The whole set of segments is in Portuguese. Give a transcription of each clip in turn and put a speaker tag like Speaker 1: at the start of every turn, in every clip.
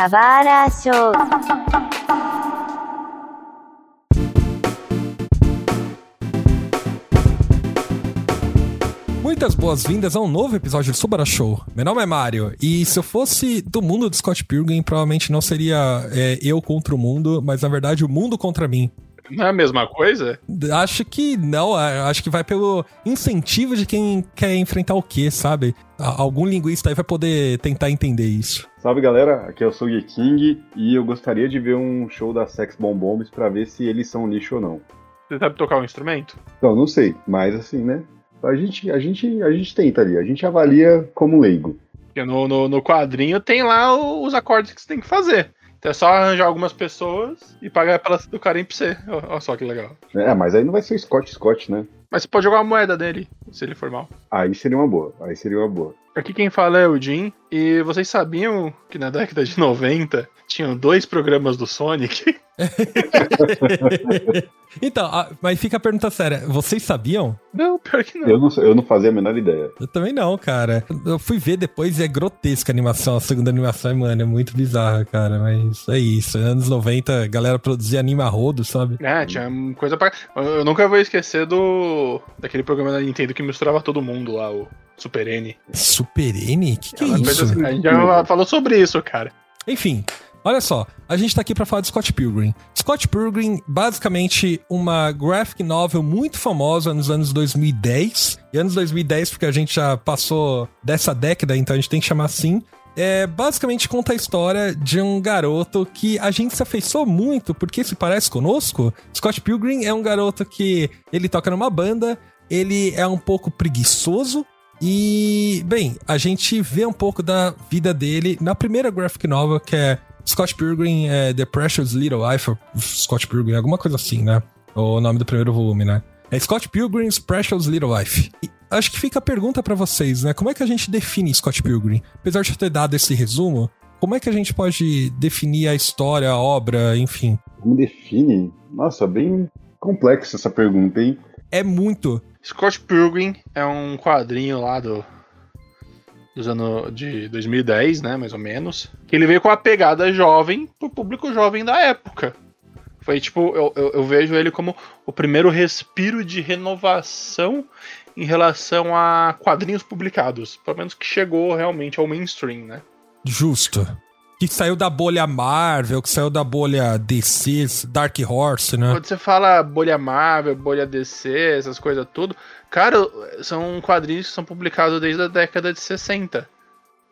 Speaker 1: Kawara Show.
Speaker 2: Muitas boas-vindas a um novo episódio do Subara Show. Meu nome é Mário, e se eu fosse do mundo do Scott Pilgrim, provavelmente não seria é, eu contra o mundo, mas na verdade o mundo contra mim.
Speaker 3: Não é a mesma coisa?
Speaker 2: Acho que não, acho que vai pelo incentivo de quem quer enfrentar o quê, sabe? Algum linguista aí vai poder tentar entender isso.
Speaker 4: Salve galera, aqui é o Sugi King e eu gostaria de ver um show da Sex Bombombs pra ver se eles são lixo ou não.
Speaker 3: Você sabe tocar um instrumento?
Speaker 4: Não, não sei, mas assim, né? A gente, a gente, a gente tenta ali, a gente avalia como leigo.
Speaker 3: Porque no, no, no quadrinho tem lá os acordes que você tem que fazer. Então é só arranjar algumas pessoas e pagar pra elas tocarem pra você. Olha só que legal.
Speaker 4: É, mas aí não vai ser Scott Scott, né?
Speaker 3: Mas você pode jogar uma moeda dele, se ele for mal.
Speaker 4: Aí seria uma boa, aí seria uma boa.
Speaker 3: Aqui quem fala é o Jim, e vocês sabiam que na década de 90 tinham dois programas do Sonic?
Speaker 2: então, mas fica a pergunta séria: vocês sabiam?
Speaker 3: Não, pior que não.
Speaker 4: Eu não, eu não fazia a menor ideia.
Speaker 2: Eu também não, cara. Eu fui ver depois e é grotesca a animação. A segunda animação, mano, é muito bizarra, cara. Mas é isso. Anos 90, a galera produzia anima rodo, sabe?
Speaker 3: É, tinha coisa pra. Eu nunca vou esquecer do. daquele programa da Nintendo que misturava todo mundo lá, o Super N.
Speaker 2: Super N? Que que é, é isso?
Speaker 3: Assim, a gente já falou sobre isso, cara.
Speaker 2: Enfim, Olha só, a gente tá aqui para falar de Scott Pilgrim. Scott Pilgrim, basicamente uma graphic novel muito famosa nos anos 2010. E anos 2010 porque a gente já passou dessa década, então a gente tem que chamar assim. É, basicamente conta a história de um garoto que a gente se afeiçoou muito porque se parece conosco. Scott Pilgrim é um garoto que ele toca numa banda, ele é um pouco preguiçoso, e, bem, a gente vê um pouco da vida dele na primeira graphic novel, que é Scott Pilgrim é The Precious Little Life, Scott Pilgrim, alguma coisa assim, né? O nome do primeiro volume, né? É Scott Pilgrim's Precious Little Life. E acho que fica a pergunta para vocês, né? Como é que a gente define Scott Pilgrim? Apesar de eu ter dado esse resumo, como é que a gente pode definir a história, a obra, enfim?
Speaker 4: Como define? Nossa, bem complexa essa pergunta, hein?
Speaker 2: É muito.
Speaker 3: Scott Pilgrim é um quadrinho lá do dos anos de 2010, né, mais ou menos. Que ele veio com a pegada jovem pro público jovem da época. Foi tipo, eu, eu, eu, vejo ele como o primeiro respiro de renovação em relação a quadrinhos publicados. Pelo menos que chegou realmente ao mainstream, né?
Speaker 2: Justo. Que saiu da bolha Marvel, que saiu da bolha DC, Dark Horse, né?
Speaker 3: Quando você fala bolha Marvel, bolha DC, essas coisas tudo, Cara, são quadrinhos que são publicados desde a década de 60.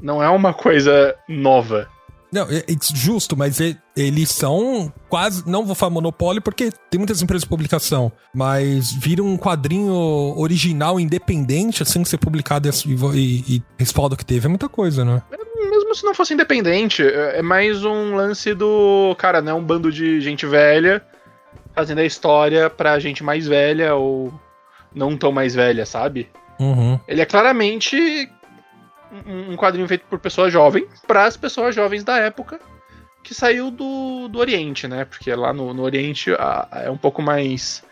Speaker 3: Não é uma coisa nova.
Speaker 2: Não, é, é justo, mas eles são quase. Não vou falar monopólio porque tem muitas empresas de publicação, mas vir um quadrinho original, independente, assim, ser publicado e, e, e respaldo que teve é muita coisa, né?
Speaker 3: Mesmo se não fosse independente, é, é mais um lance do. Cara, né? Um bando de gente velha fazendo a história pra gente mais velha ou não tão mais velha, sabe?
Speaker 2: Uhum.
Speaker 3: Ele é claramente um quadrinho feito por pessoas jovens, para as pessoas jovens da época, que saiu do, do Oriente, né? Porque lá no, no Oriente a, é um pouco mais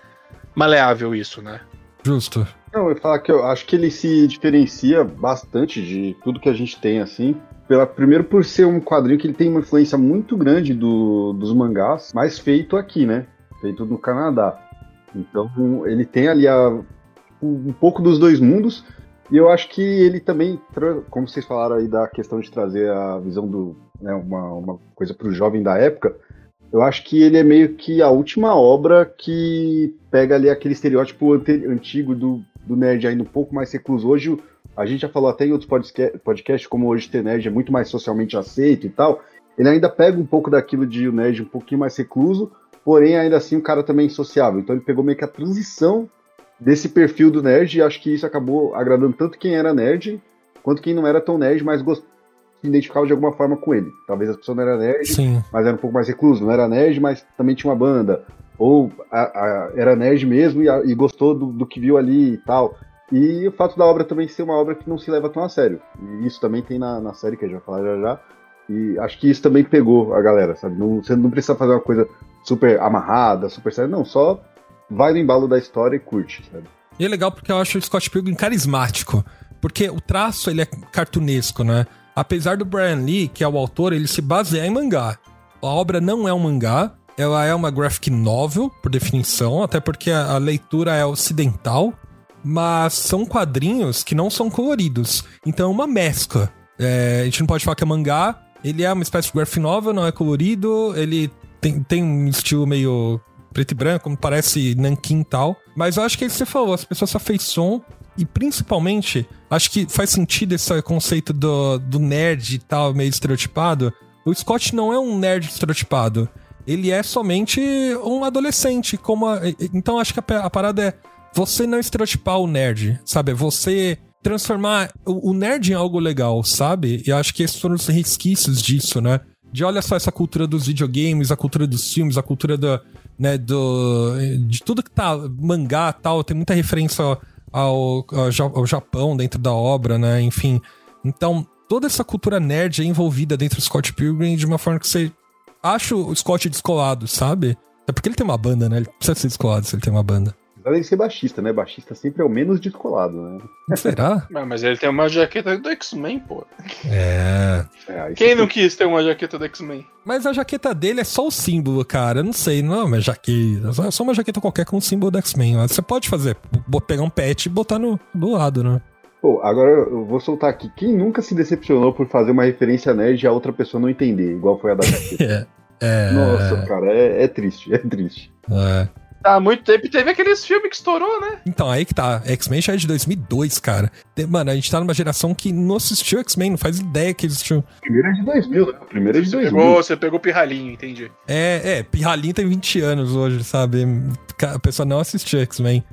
Speaker 3: maleável isso, né?
Speaker 2: Justo.
Speaker 4: Não, eu ia falar que eu acho que ele se diferencia bastante de tudo que a gente tem, assim. Pela, primeiro por ser um quadrinho que ele tem uma influência muito grande do, dos mangás, mas feito aqui, né? Feito no Canadá. Então ele tem ali a, um pouco dos dois mundos. E eu acho que ele também, como vocês falaram aí da questão de trazer a visão do. Né, uma, uma coisa para o jovem da época, eu acho que ele é meio que a última obra que pega ali aquele estereótipo antigo do, do nerd ainda um pouco mais recluso. Hoje, a gente já falou até em outros podcasts, como hoje ter nerd é muito mais socialmente aceito e tal. Ele ainda pega um pouco daquilo de o nerd um pouquinho mais recluso, porém ainda assim o cara também é sociável. Então ele pegou meio que a transição desse perfil do nerd e acho que isso acabou agradando tanto quem era nerd quanto quem não era tão nerd, mas gost... se identificava de alguma forma com ele. Talvez a pessoa não era nerd,
Speaker 2: Sim.
Speaker 4: mas era um pouco mais recluso, não era nerd, mas também tinha uma banda. Ou a, a, era nerd mesmo e, a, e gostou do, do, que viu ali e tal. E o fato da obra também ser uma obra que não se leva tão a sério. E isso também tem na, na série que a gente vai falar já já. E acho que isso também pegou a galera, sabe? Não, você não precisa fazer uma coisa super amarrada, super séria, não, só vai no embalo da história e curte, sabe?
Speaker 2: E é legal porque eu acho o Scott Pilgrim carismático, porque o traço ele é cartunesco, né? apesar do Brian Lee, que é o autor, ele se baseia em mangá. A obra não é um mangá, ela é uma graphic novel, por definição, até porque a, leitura é ocidental, mas são quadrinhos que não são coloridos. Então é uma mescla. É, a gente não pode falar que é mangá, ele é uma espécie de graphic novel, não é colorido, ele tem, tem um estilo meio preto e branco, parece nanquim e tal. Mas eu acho que é isso que você falou, as pessoas se afeiçoam e principalmente, acho que faz sentido esse conceito do, do nerd e tal, meio estereotipado. O Scott não é um nerd estereotipado. Ele é somente um adolescente. como a, Então acho que a, a, parada é você não estereotipar o nerd, sabe? Você transformar o, o nerd em algo legal, sabe? E acho que esses foram os resquícios disso, né? De olha só essa cultura dos videogames, a cultura dos filmes, a cultura da, né, do, de tudo que tá mangá tal, tem muita referência ao, ao, Japão dentro da obra, né? Enfim. Então, toda essa cultura nerd é envolvida dentro do Scott Pilgrim de uma forma que você acha o Scott descolado, sabe? É porque ele tem uma banda, né? Ele precisa ser descolado se ele tem uma banda.
Speaker 4: Além de ser baixista, né? Baixista sempre é o menos descolado, né?
Speaker 2: Será?
Speaker 3: mas ele tem uma jaqueta do X-Men, pô.
Speaker 2: É.
Speaker 3: é Quem não quis ter uma jaqueta do X-Men?
Speaker 2: Mas a jaqueta dele é só o símbolo, cara. Eu não sei, não é uma jaqueta. É só uma jaqueta qualquer com o símbolo do X-Men. Você pode fazer, pegar um pet e botar no, do lado, né?
Speaker 4: Pô, agora eu vou soltar aqui. Quem nunca se decepcionou por fazer uma referência nerd e a outra pessoa não entender, igual foi a da jaqueta?
Speaker 2: é, é...
Speaker 4: Nossa, cara, é, é triste, é triste.
Speaker 2: É.
Speaker 3: Há muito tempo teve aqueles filmes que estourou, né?
Speaker 2: Então, aí que tá. X-Men já é de 2002, cara. Mano, a gente tá numa geração que não assistiu X-Men, não faz ideia que existiu.
Speaker 4: Primeiro é de 2000, né? Primeiro é de 2000.
Speaker 3: Pegou, você pegou o Pirralhinho, entendi.
Speaker 2: É, é, Pirralhinho tem 20 anos hoje, sabe? A pessoa não assistiu X-Men.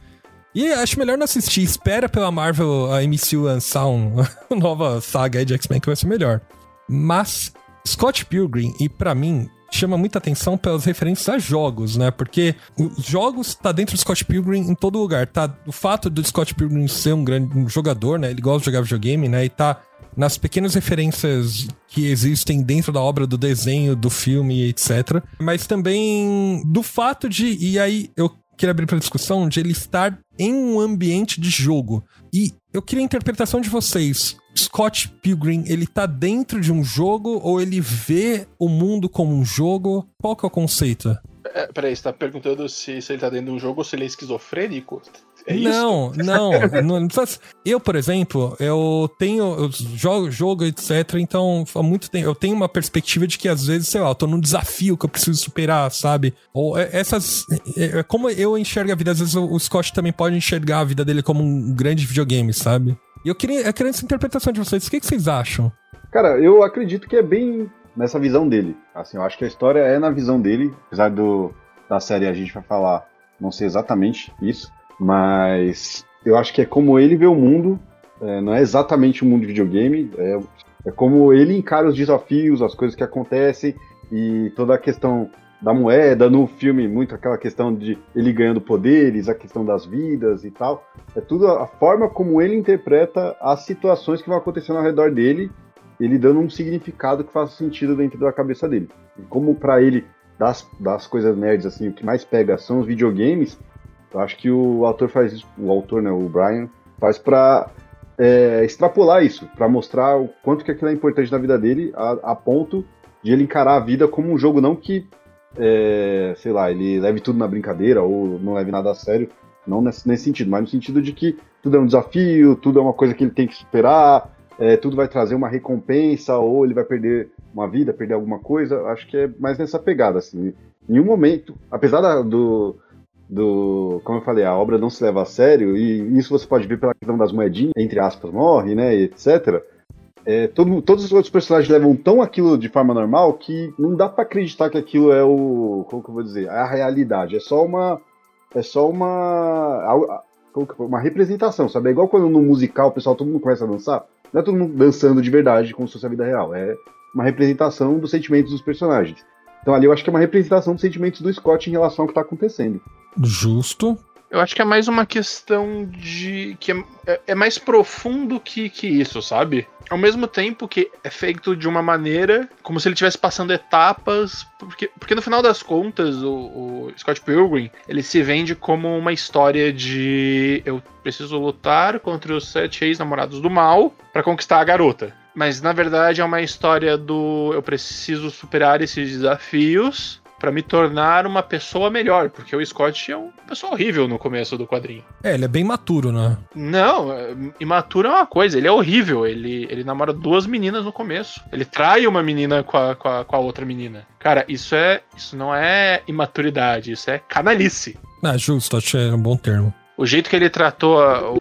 Speaker 2: E acho melhor não assistir. Espera pela Marvel, a MCU lançar uma nova saga aí de X-Men que vai ser melhor. Mas Scott Pilgrim, e para mim, chama muita atenção pelas referências a jogos, né? Porque os jogos tá dentro do Scott Pilgrim em todo lugar. Tá o fato do Scott Pilgrim ser um grande jogador, né? Ele gosta de jogar videogame, né? E tá nas pequenas referências que existem dentro da obra do desenho, do filme, etc. Mas também do fato de e aí eu queria abrir para discussão de ele estar em um ambiente de jogo. E eu queria a interpretação de vocês. Scott Pilgrim, ele tá dentro de um jogo ou ele vê o mundo como um jogo? Qual que é o conceito?
Speaker 3: É, peraí, você tá perguntando se, se ele tá dentro de um jogo ou se ele é esquizofrênico? É
Speaker 2: não, não, não, Eu, por exemplo, eu tenho. Eu jogo, jogo, etc. Então, há muito tempo. Eu tenho uma perspectiva de que às vezes, sei lá, eu tô num desafio que eu preciso superar, sabe? Ou é, essas. É, é, como eu enxergo a vida, às vezes o Scott também pode enxergar a vida dele como um grande videogame, sabe? E eu queria, eu queria essa interpretação de vocês. O que, que vocês acham?
Speaker 4: Cara, eu acredito que é bem nessa visão dele. Assim, eu acho que a história é na visão dele, apesar do, da série a gente vai falar, não sei exatamente isso. Mas eu acho que é como ele vê o mundo, é, não é exatamente o mundo de videogame, é, é como ele encara os desafios, as coisas que acontecem e toda a questão da moeda, no filme, muito aquela questão de ele ganhando poderes, a questão das vidas e tal. É tudo a forma como ele interpreta as situações que vão acontecendo ao redor dele, ele dando um significado que faça sentido dentro da cabeça dele. E como para ele, das, das coisas nerds, assim, o que mais pega são os videogames, eu acho que o autor faz isso, o autor, né, o Brian, faz para é, extrapolar isso, para mostrar o quanto que aquilo é importante na vida dele, a, a ponto de ele encarar a vida como um jogo, não que, é, sei lá, ele leve tudo na brincadeira ou não leve nada a sério, não nesse, nesse, sentido, mas no sentido de que tudo é um desafio, tudo é uma coisa que ele tem que superar, é, tudo vai trazer uma recompensa, ou ele vai perder uma vida, perder alguma coisa. Acho que é mais nessa pegada, assim. Em um momento, apesar da, do, do. Como eu falei, a obra não se leva a sério, e isso você pode ver pela questão das moedinhas, entre aspas, morre, né, etc. É, todo, todos os outros personagens levam tão aquilo de forma normal que não dá para acreditar que aquilo é o. Como que eu vou dizer? A realidade. É só uma. É só uma. Uma representação, sabe? É igual quando no musical o pessoal todo mundo começa a dançar. Não é todo mundo dançando de verdade como se fosse a vida real. É uma representação dos sentimentos dos personagens. Então ali eu acho que é uma representação dos sentimentos do Scott em relação ao que está acontecendo.
Speaker 2: Justo.
Speaker 3: Eu acho que é mais uma questão de. que é, é, é, mais profundo que, que isso, sabe? Ao mesmo tempo que é feito de uma maneira como se ele estivesse passando etapas. Porque, porque no final das contas, o, o, Scott Pilgrim ele se vende como uma história de eu preciso lutar contra os sete ex-namorados do mal para conquistar a garota. Mas na verdade é uma história do eu preciso superar esses desafios para me tornar uma pessoa melhor, porque o Scott é uma pessoa horrível no começo do quadrinho.
Speaker 2: É, ele é bem maturo, né?
Speaker 3: Não, é, imaturo é uma coisa, ele é horrível. Ele, ele namora duas meninas no começo. Ele trai uma menina com a, com a, com a outra menina. Cara, isso é. Isso não é imaturidade, isso é canalice.
Speaker 2: Ah, justo, achei um bom termo.
Speaker 3: O jeito que ele tratou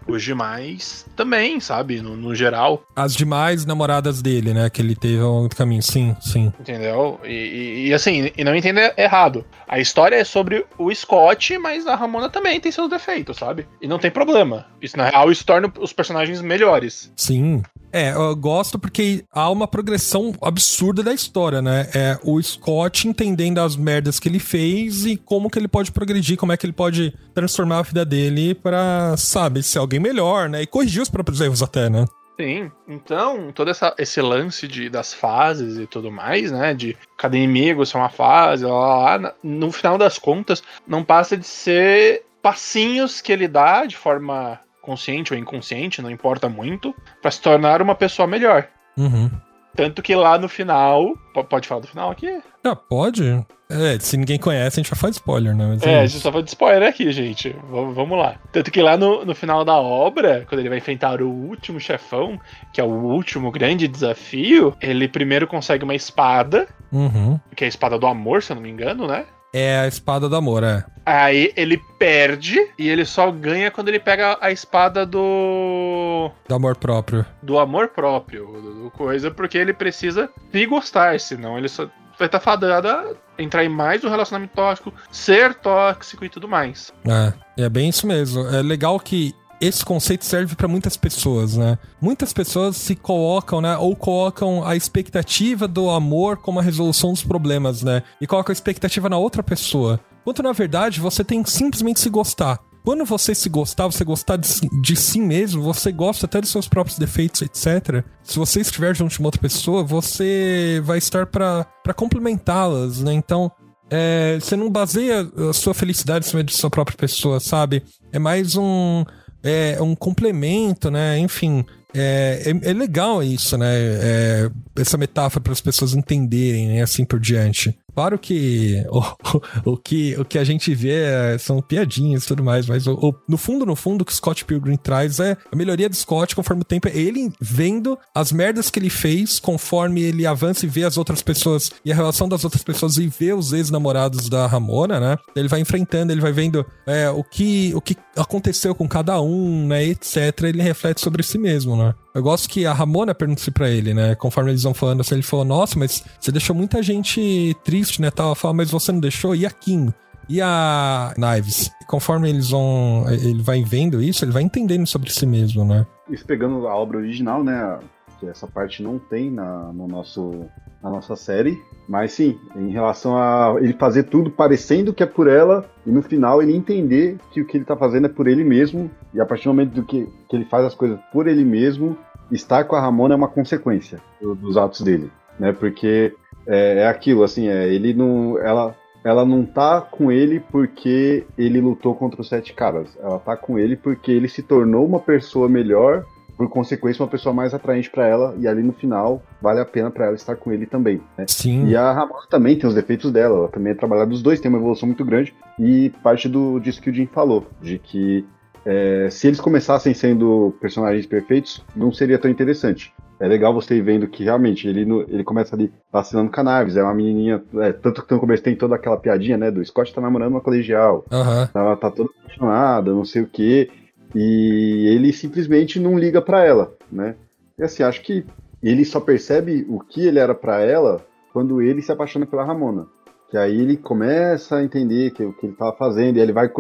Speaker 3: os demais também, sabe? No, no, geral.
Speaker 2: As demais namoradas dele, né? Que ele teve ao longo do caminho. Sim, sim.
Speaker 3: Entendeu? E, e, e assim, e não entenda errado. A história é sobre o Scott, mas a Ramona também tem seus defeitos, sabe? E não tem problema. Isso, na real, isso torna os personagens melhores.
Speaker 2: Sim. É, eu gosto porque há uma progressão absurda da história, né? É o Scott entendendo as merdas que ele fez e como que ele pode progredir, como é que ele pode transformar a vida dele para, sabe, ser alguém melhor, né? E corrigir os próprios erros até, né?
Speaker 3: Sim, então todo essa, esse lance de, das fases e tudo mais, né? De cada inimigo ser uma fase, lá, lá, lá, no final das contas, não passa de ser passinhos que ele dá de forma consciente ou inconsciente, não importa muito, para se tornar uma pessoa melhor.
Speaker 2: Uhum.
Speaker 3: Tanto que lá no final. Pode falar do final aqui?
Speaker 2: Ah, pode. É, se ninguém conhece, a gente já faz spoiler, né?
Speaker 3: Mas é, é a gente só faz spoiler aqui, gente. V vamos lá. Tanto que lá no, no final da obra, quando ele vai enfrentar o último chefão, que é o último grande desafio, ele primeiro consegue uma espada,
Speaker 2: uhum.
Speaker 3: que é a espada do amor, se eu não me engano, né?
Speaker 2: É a espada do amor, é.
Speaker 3: Aí ele perde e ele só ganha quando ele pega a espada do.
Speaker 2: Do amor próprio.
Speaker 3: Do amor próprio, do, do coisa, porque ele precisa se gostar, senão ele só vai estar tá fadado a entrar em mais um relacionamento tóxico, ser tóxico e tudo mais.
Speaker 2: É, é bem isso mesmo. É legal que esse conceito serve para muitas pessoas, né? Muitas pessoas se colocam, né? Ou colocam a expectativa do amor como a resolução dos problemas, né? E colocam a expectativa na outra pessoa. Quando na verdade você tem que simplesmente se gostar. Quando você se gostar, você gostar de, de, si mesmo, você gosta até dos seus próprios defeitos, etc. Se você estiver junto de uma outra pessoa, você vai estar para complementá-las, né? Então, é, você não baseia a sua felicidade em cima de sua própria pessoa, sabe? É mais um é um complemento, né? Enfim, é, é, é legal isso, né? É, essa metáfora para as pessoas entenderem, né? Assim por diante. Claro que o, o, o, que o que a gente vê é, são piadinhas e tudo mais, mas o, o, no fundo, no fundo, o que Scott Pilgrim traz é a melhoria do Scott conforme o tempo, é ele vendo as merdas que ele fez conforme ele avança e vê as outras pessoas e a relação das outras pessoas e vê os ex-namorados da Ramona, né? Ele vai enfrentando, ele vai vendo é, o, que, o que aconteceu com cada um, né? Etc. Ele reflete sobre si mesmo, né? Eu gosto que a Ramona pergunta para ele, né? Conforme eles vão falando, assim, ele falou: Nossa, mas você deixou muita gente triste, né? Tal. Fala, mas você não deixou? E a Kim? E a Knives? Conforme eles vão. Ele vai vendo isso, ele vai entendendo sobre si mesmo, né?
Speaker 4: Isso pegando a obra original, né? Que essa parte não tem na, no nosso, na nossa série. Mas sim, em relação a ele fazer tudo parecendo que é por ela, e no final ele entender que o que ele tá fazendo é por ele mesmo, e a partir do momento do que, que ele faz as coisas por ele mesmo, estar com a Ramona é uma consequência dos atos dele, né? Porque é, é aquilo, assim, é, ele não. Ela, ela não tá com ele porque ele lutou contra os sete caras. Ela tá com ele porque ele se tornou uma pessoa melhor por consequência, uma pessoa mais atraente para ela, e ali no final vale a pena para ela estar com ele também. Né?
Speaker 2: Sim.
Speaker 4: E a Ramona também tem os defeitos dela, ela também é trabalhada dos dois, tem uma evolução muito grande, e parte do, disso que o Jim falou, de que é, se eles começassem sendo personagens perfeitos, não seria tão interessante. É legal você ir vendo que realmente ele, ele começa ali vacinando cannabis, é uma menininha, é, tanto que no começo tem toda aquela piadinha, né, do Scott tá namorando uma colegial,
Speaker 2: uhum.
Speaker 4: ela tá toda apaixonada, não sei o que, e ele simplesmente não liga para ela, né? E assim, acho que ele só percebe o que ele era para ela quando ele se apaixona pela Ramona. Que aí ele começa a entender que, o que ele estava fazendo, e ele vai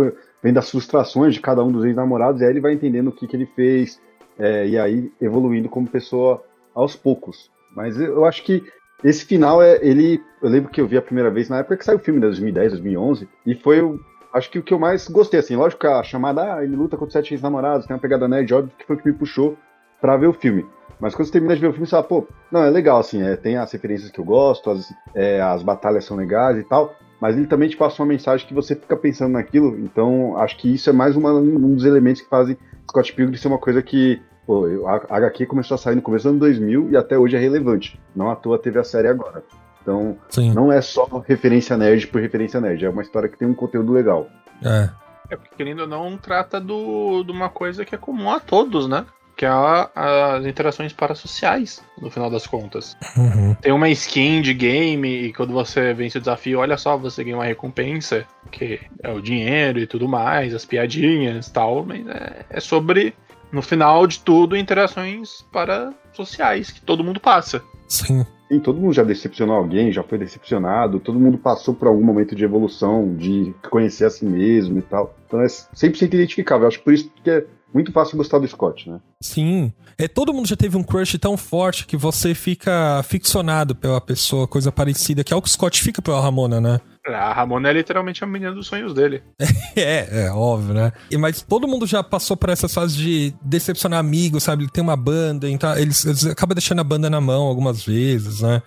Speaker 4: vendo as frustrações de cada um dos ex-namorados, e aí ele vai entendendo o que, que ele fez, é, e aí evoluindo como pessoa aos poucos. Mas eu acho que esse final é ele. Eu lembro que eu vi a primeira vez na época que saiu o filme, de 2010, 2011, e foi o acho que o que eu mais gostei, assim, lógico que a chamada, ah, ele luta contra sete ex-namorados, tem uma pegada nerd, óbvio que foi o que me puxou pra ver o filme. Mas quando você termina de ver o filme, você fala, pô, não, é legal, assim, é, tem as referências que eu gosto, as, é, as batalhas são legais e tal, mas ele também te passa uma mensagem que você fica pensando naquilo, então acho que isso é mais uma, um dos elementos que fazem Scott Pilgrim ser uma coisa que Pô, a HQ começou a sair no começo do ano 2000 e até hoje é relevante. Não à toa teve a série agora. Então, Sim. não é só referência nerd por referência nerd, é uma história que tem um conteúdo legal.
Speaker 3: É. É porque, querendo ou não, trata do, de uma coisa que é comum a todos, né? Que é a, as interações parasociais, no final das contas. Uhum. Tem uma skin de game e quando você vence o desafio, olha só, você ganha uma recompensa, que é o dinheiro e tudo mais, as piadinhas e tal, mas é, é sobre, no final de tudo, interações parasociais que todo mundo passa.
Speaker 2: Sim.
Speaker 4: E todo mundo já decepcionou alguém, já foi decepcionado, todo mundo passou por algum momento de evolução, de conhecer a si mesmo e tal. Então é 100% identificável. Acho por isso que é muito fácil gostar do Scott, né?
Speaker 2: Sim. É, todo mundo já teve um crush tão forte que você fica ficcionado pela pessoa, coisa parecida, que é o que o Scott fica pela Ramona, né?
Speaker 3: A Ramona é literalmente a menina dos sonhos dele.
Speaker 2: é, é, óbvio, né? E, mas todo mundo já passou por essas fases de decepcionar amigos, sabe? Ele tem uma banda, então eles, eles deixando a banda na mão algumas vezes, né?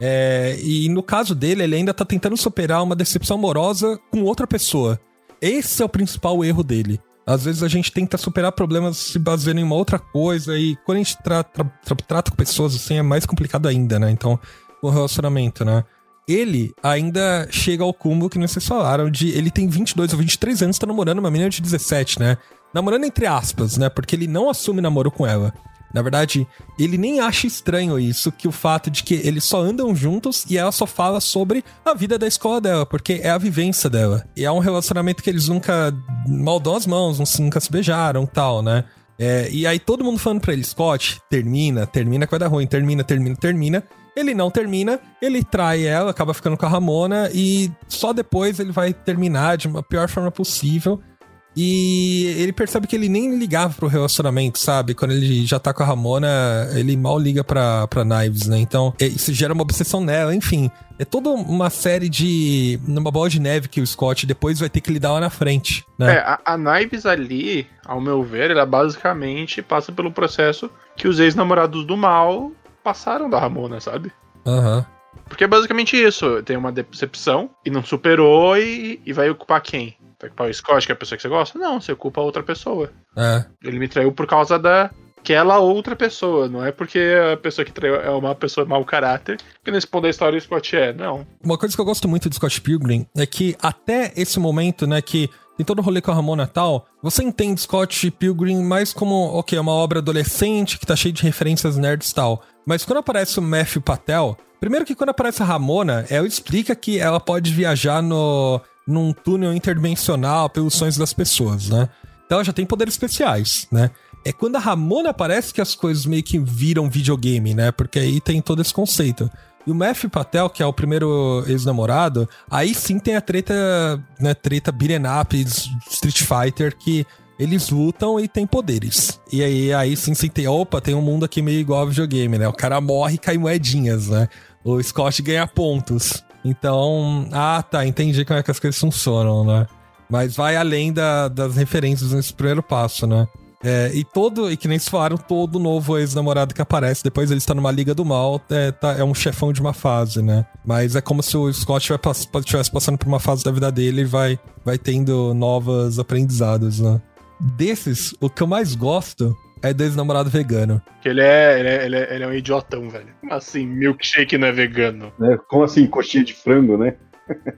Speaker 2: É, e no caso dele, ele ainda tá tentando superar uma decepção amorosa com outra pessoa. Esse é o principal erro dele. Às vezes a gente tenta superar problemas se baseando em uma outra coisa e quando a gente tra tra tra trata com pessoas assim é mais complicado ainda, né? Então, o relacionamento, né? Ele ainda chega ao cúmulo que vocês falaram de ele tem 22 ou 23 anos, tá namorando uma menina de 17, né? Namorando entre aspas, né? Porque ele não assume namoro com ela. Na verdade, ele nem acha estranho isso, que o fato de que eles só andam juntos e ela só fala sobre a vida da escola dela, porque é a vivência dela. E é um relacionamento que eles nunca mal dão as mãos, nunca se beijaram tal, né? É, e aí todo mundo falando pra ele, Scott, termina, termina que vai dar ruim, termina, termina, termina. Ele não termina, ele trai ela, acaba ficando com a Ramona e só depois ele vai terminar de uma pior forma possível. E ele percebe que ele nem ligava pro relacionamento, sabe? Quando ele já tá com a Ramona, ele mal liga pra, pra Knives, né? Então, isso gera uma obsessão nela, enfim. É toda uma série de. uma bola de neve que o Scott depois vai ter que lidar lá na frente, né?
Speaker 3: É, a, a Knives ali, ao meu ver, ela basicamente passa pelo processo que os ex-namorados do mal passaram da Ramona, sabe?
Speaker 2: Aham. Uhum.
Speaker 3: Porque é basicamente isso. Tem uma decepção e não superou e, e vai ocupar quem? Vai ocupar o Scott, que é a pessoa que você gosta? Não, você ocupa outra pessoa.
Speaker 2: É.
Speaker 3: Ele me traiu por causa da aquela outra pessoa, não é porque a pessoa que traiu é uma pessoa mau caráter, que nesse ponto da história o Scott é, não.
Speaker 2: Uma coisa que eu gosto muito do Scott Pilgrim é que até esse momento, né, que tem todo o rolê com a Ramona e tal, você entende Scott Pilgrim mais como, ok, é uma obra adolescente que tá cheia de referências nerds e tal. Mas quando aparece o Matthew Patel, primeiro que quando aparece a Ramona, ela explica que ela pode viajar no, num túnel interdimensional pelos sonhos das pessoas, né? Então ela já tem poderes especiais, né? É quando a Ramona aparece que as coisas meio que viram videogame, né? Porque aí tem todo esse conceito. E o Matthew Patel, que é o primeiro ex-namorado, aí sim tem a treta, né, treta beat'em Street Fighter, que eles lutam e tem poderes. E aí, aí sim, sim tem, opa, tem um mundo aqui meio igual ao videogame, né? O cara morre e cai moedinhas, né? O Scott ganha pontos. Então, ah, tá, entendi como é que as coisas funcionam, né? Mas vai além da, das referências nesse primeiro passo, né? É, e todo, e que nem se falaram, todo novo ex-namorado que aparece, depois ele está numa liga do mal, é, tá, é um chefão de uma fase, né? Mas é como se o Scott estivesse passando por uma fase da vida dele e vai, vai tendo novos aprendizados, né? Desses, o que eu mais gosto é do ex-namorado vegano.
Speaker 3: Ele é, ele, é, ele, é, ele é um idiotão, velho. Como assim, milkshake não é vegano?
Speaker 4: É, como assim, coxinha de frango, né?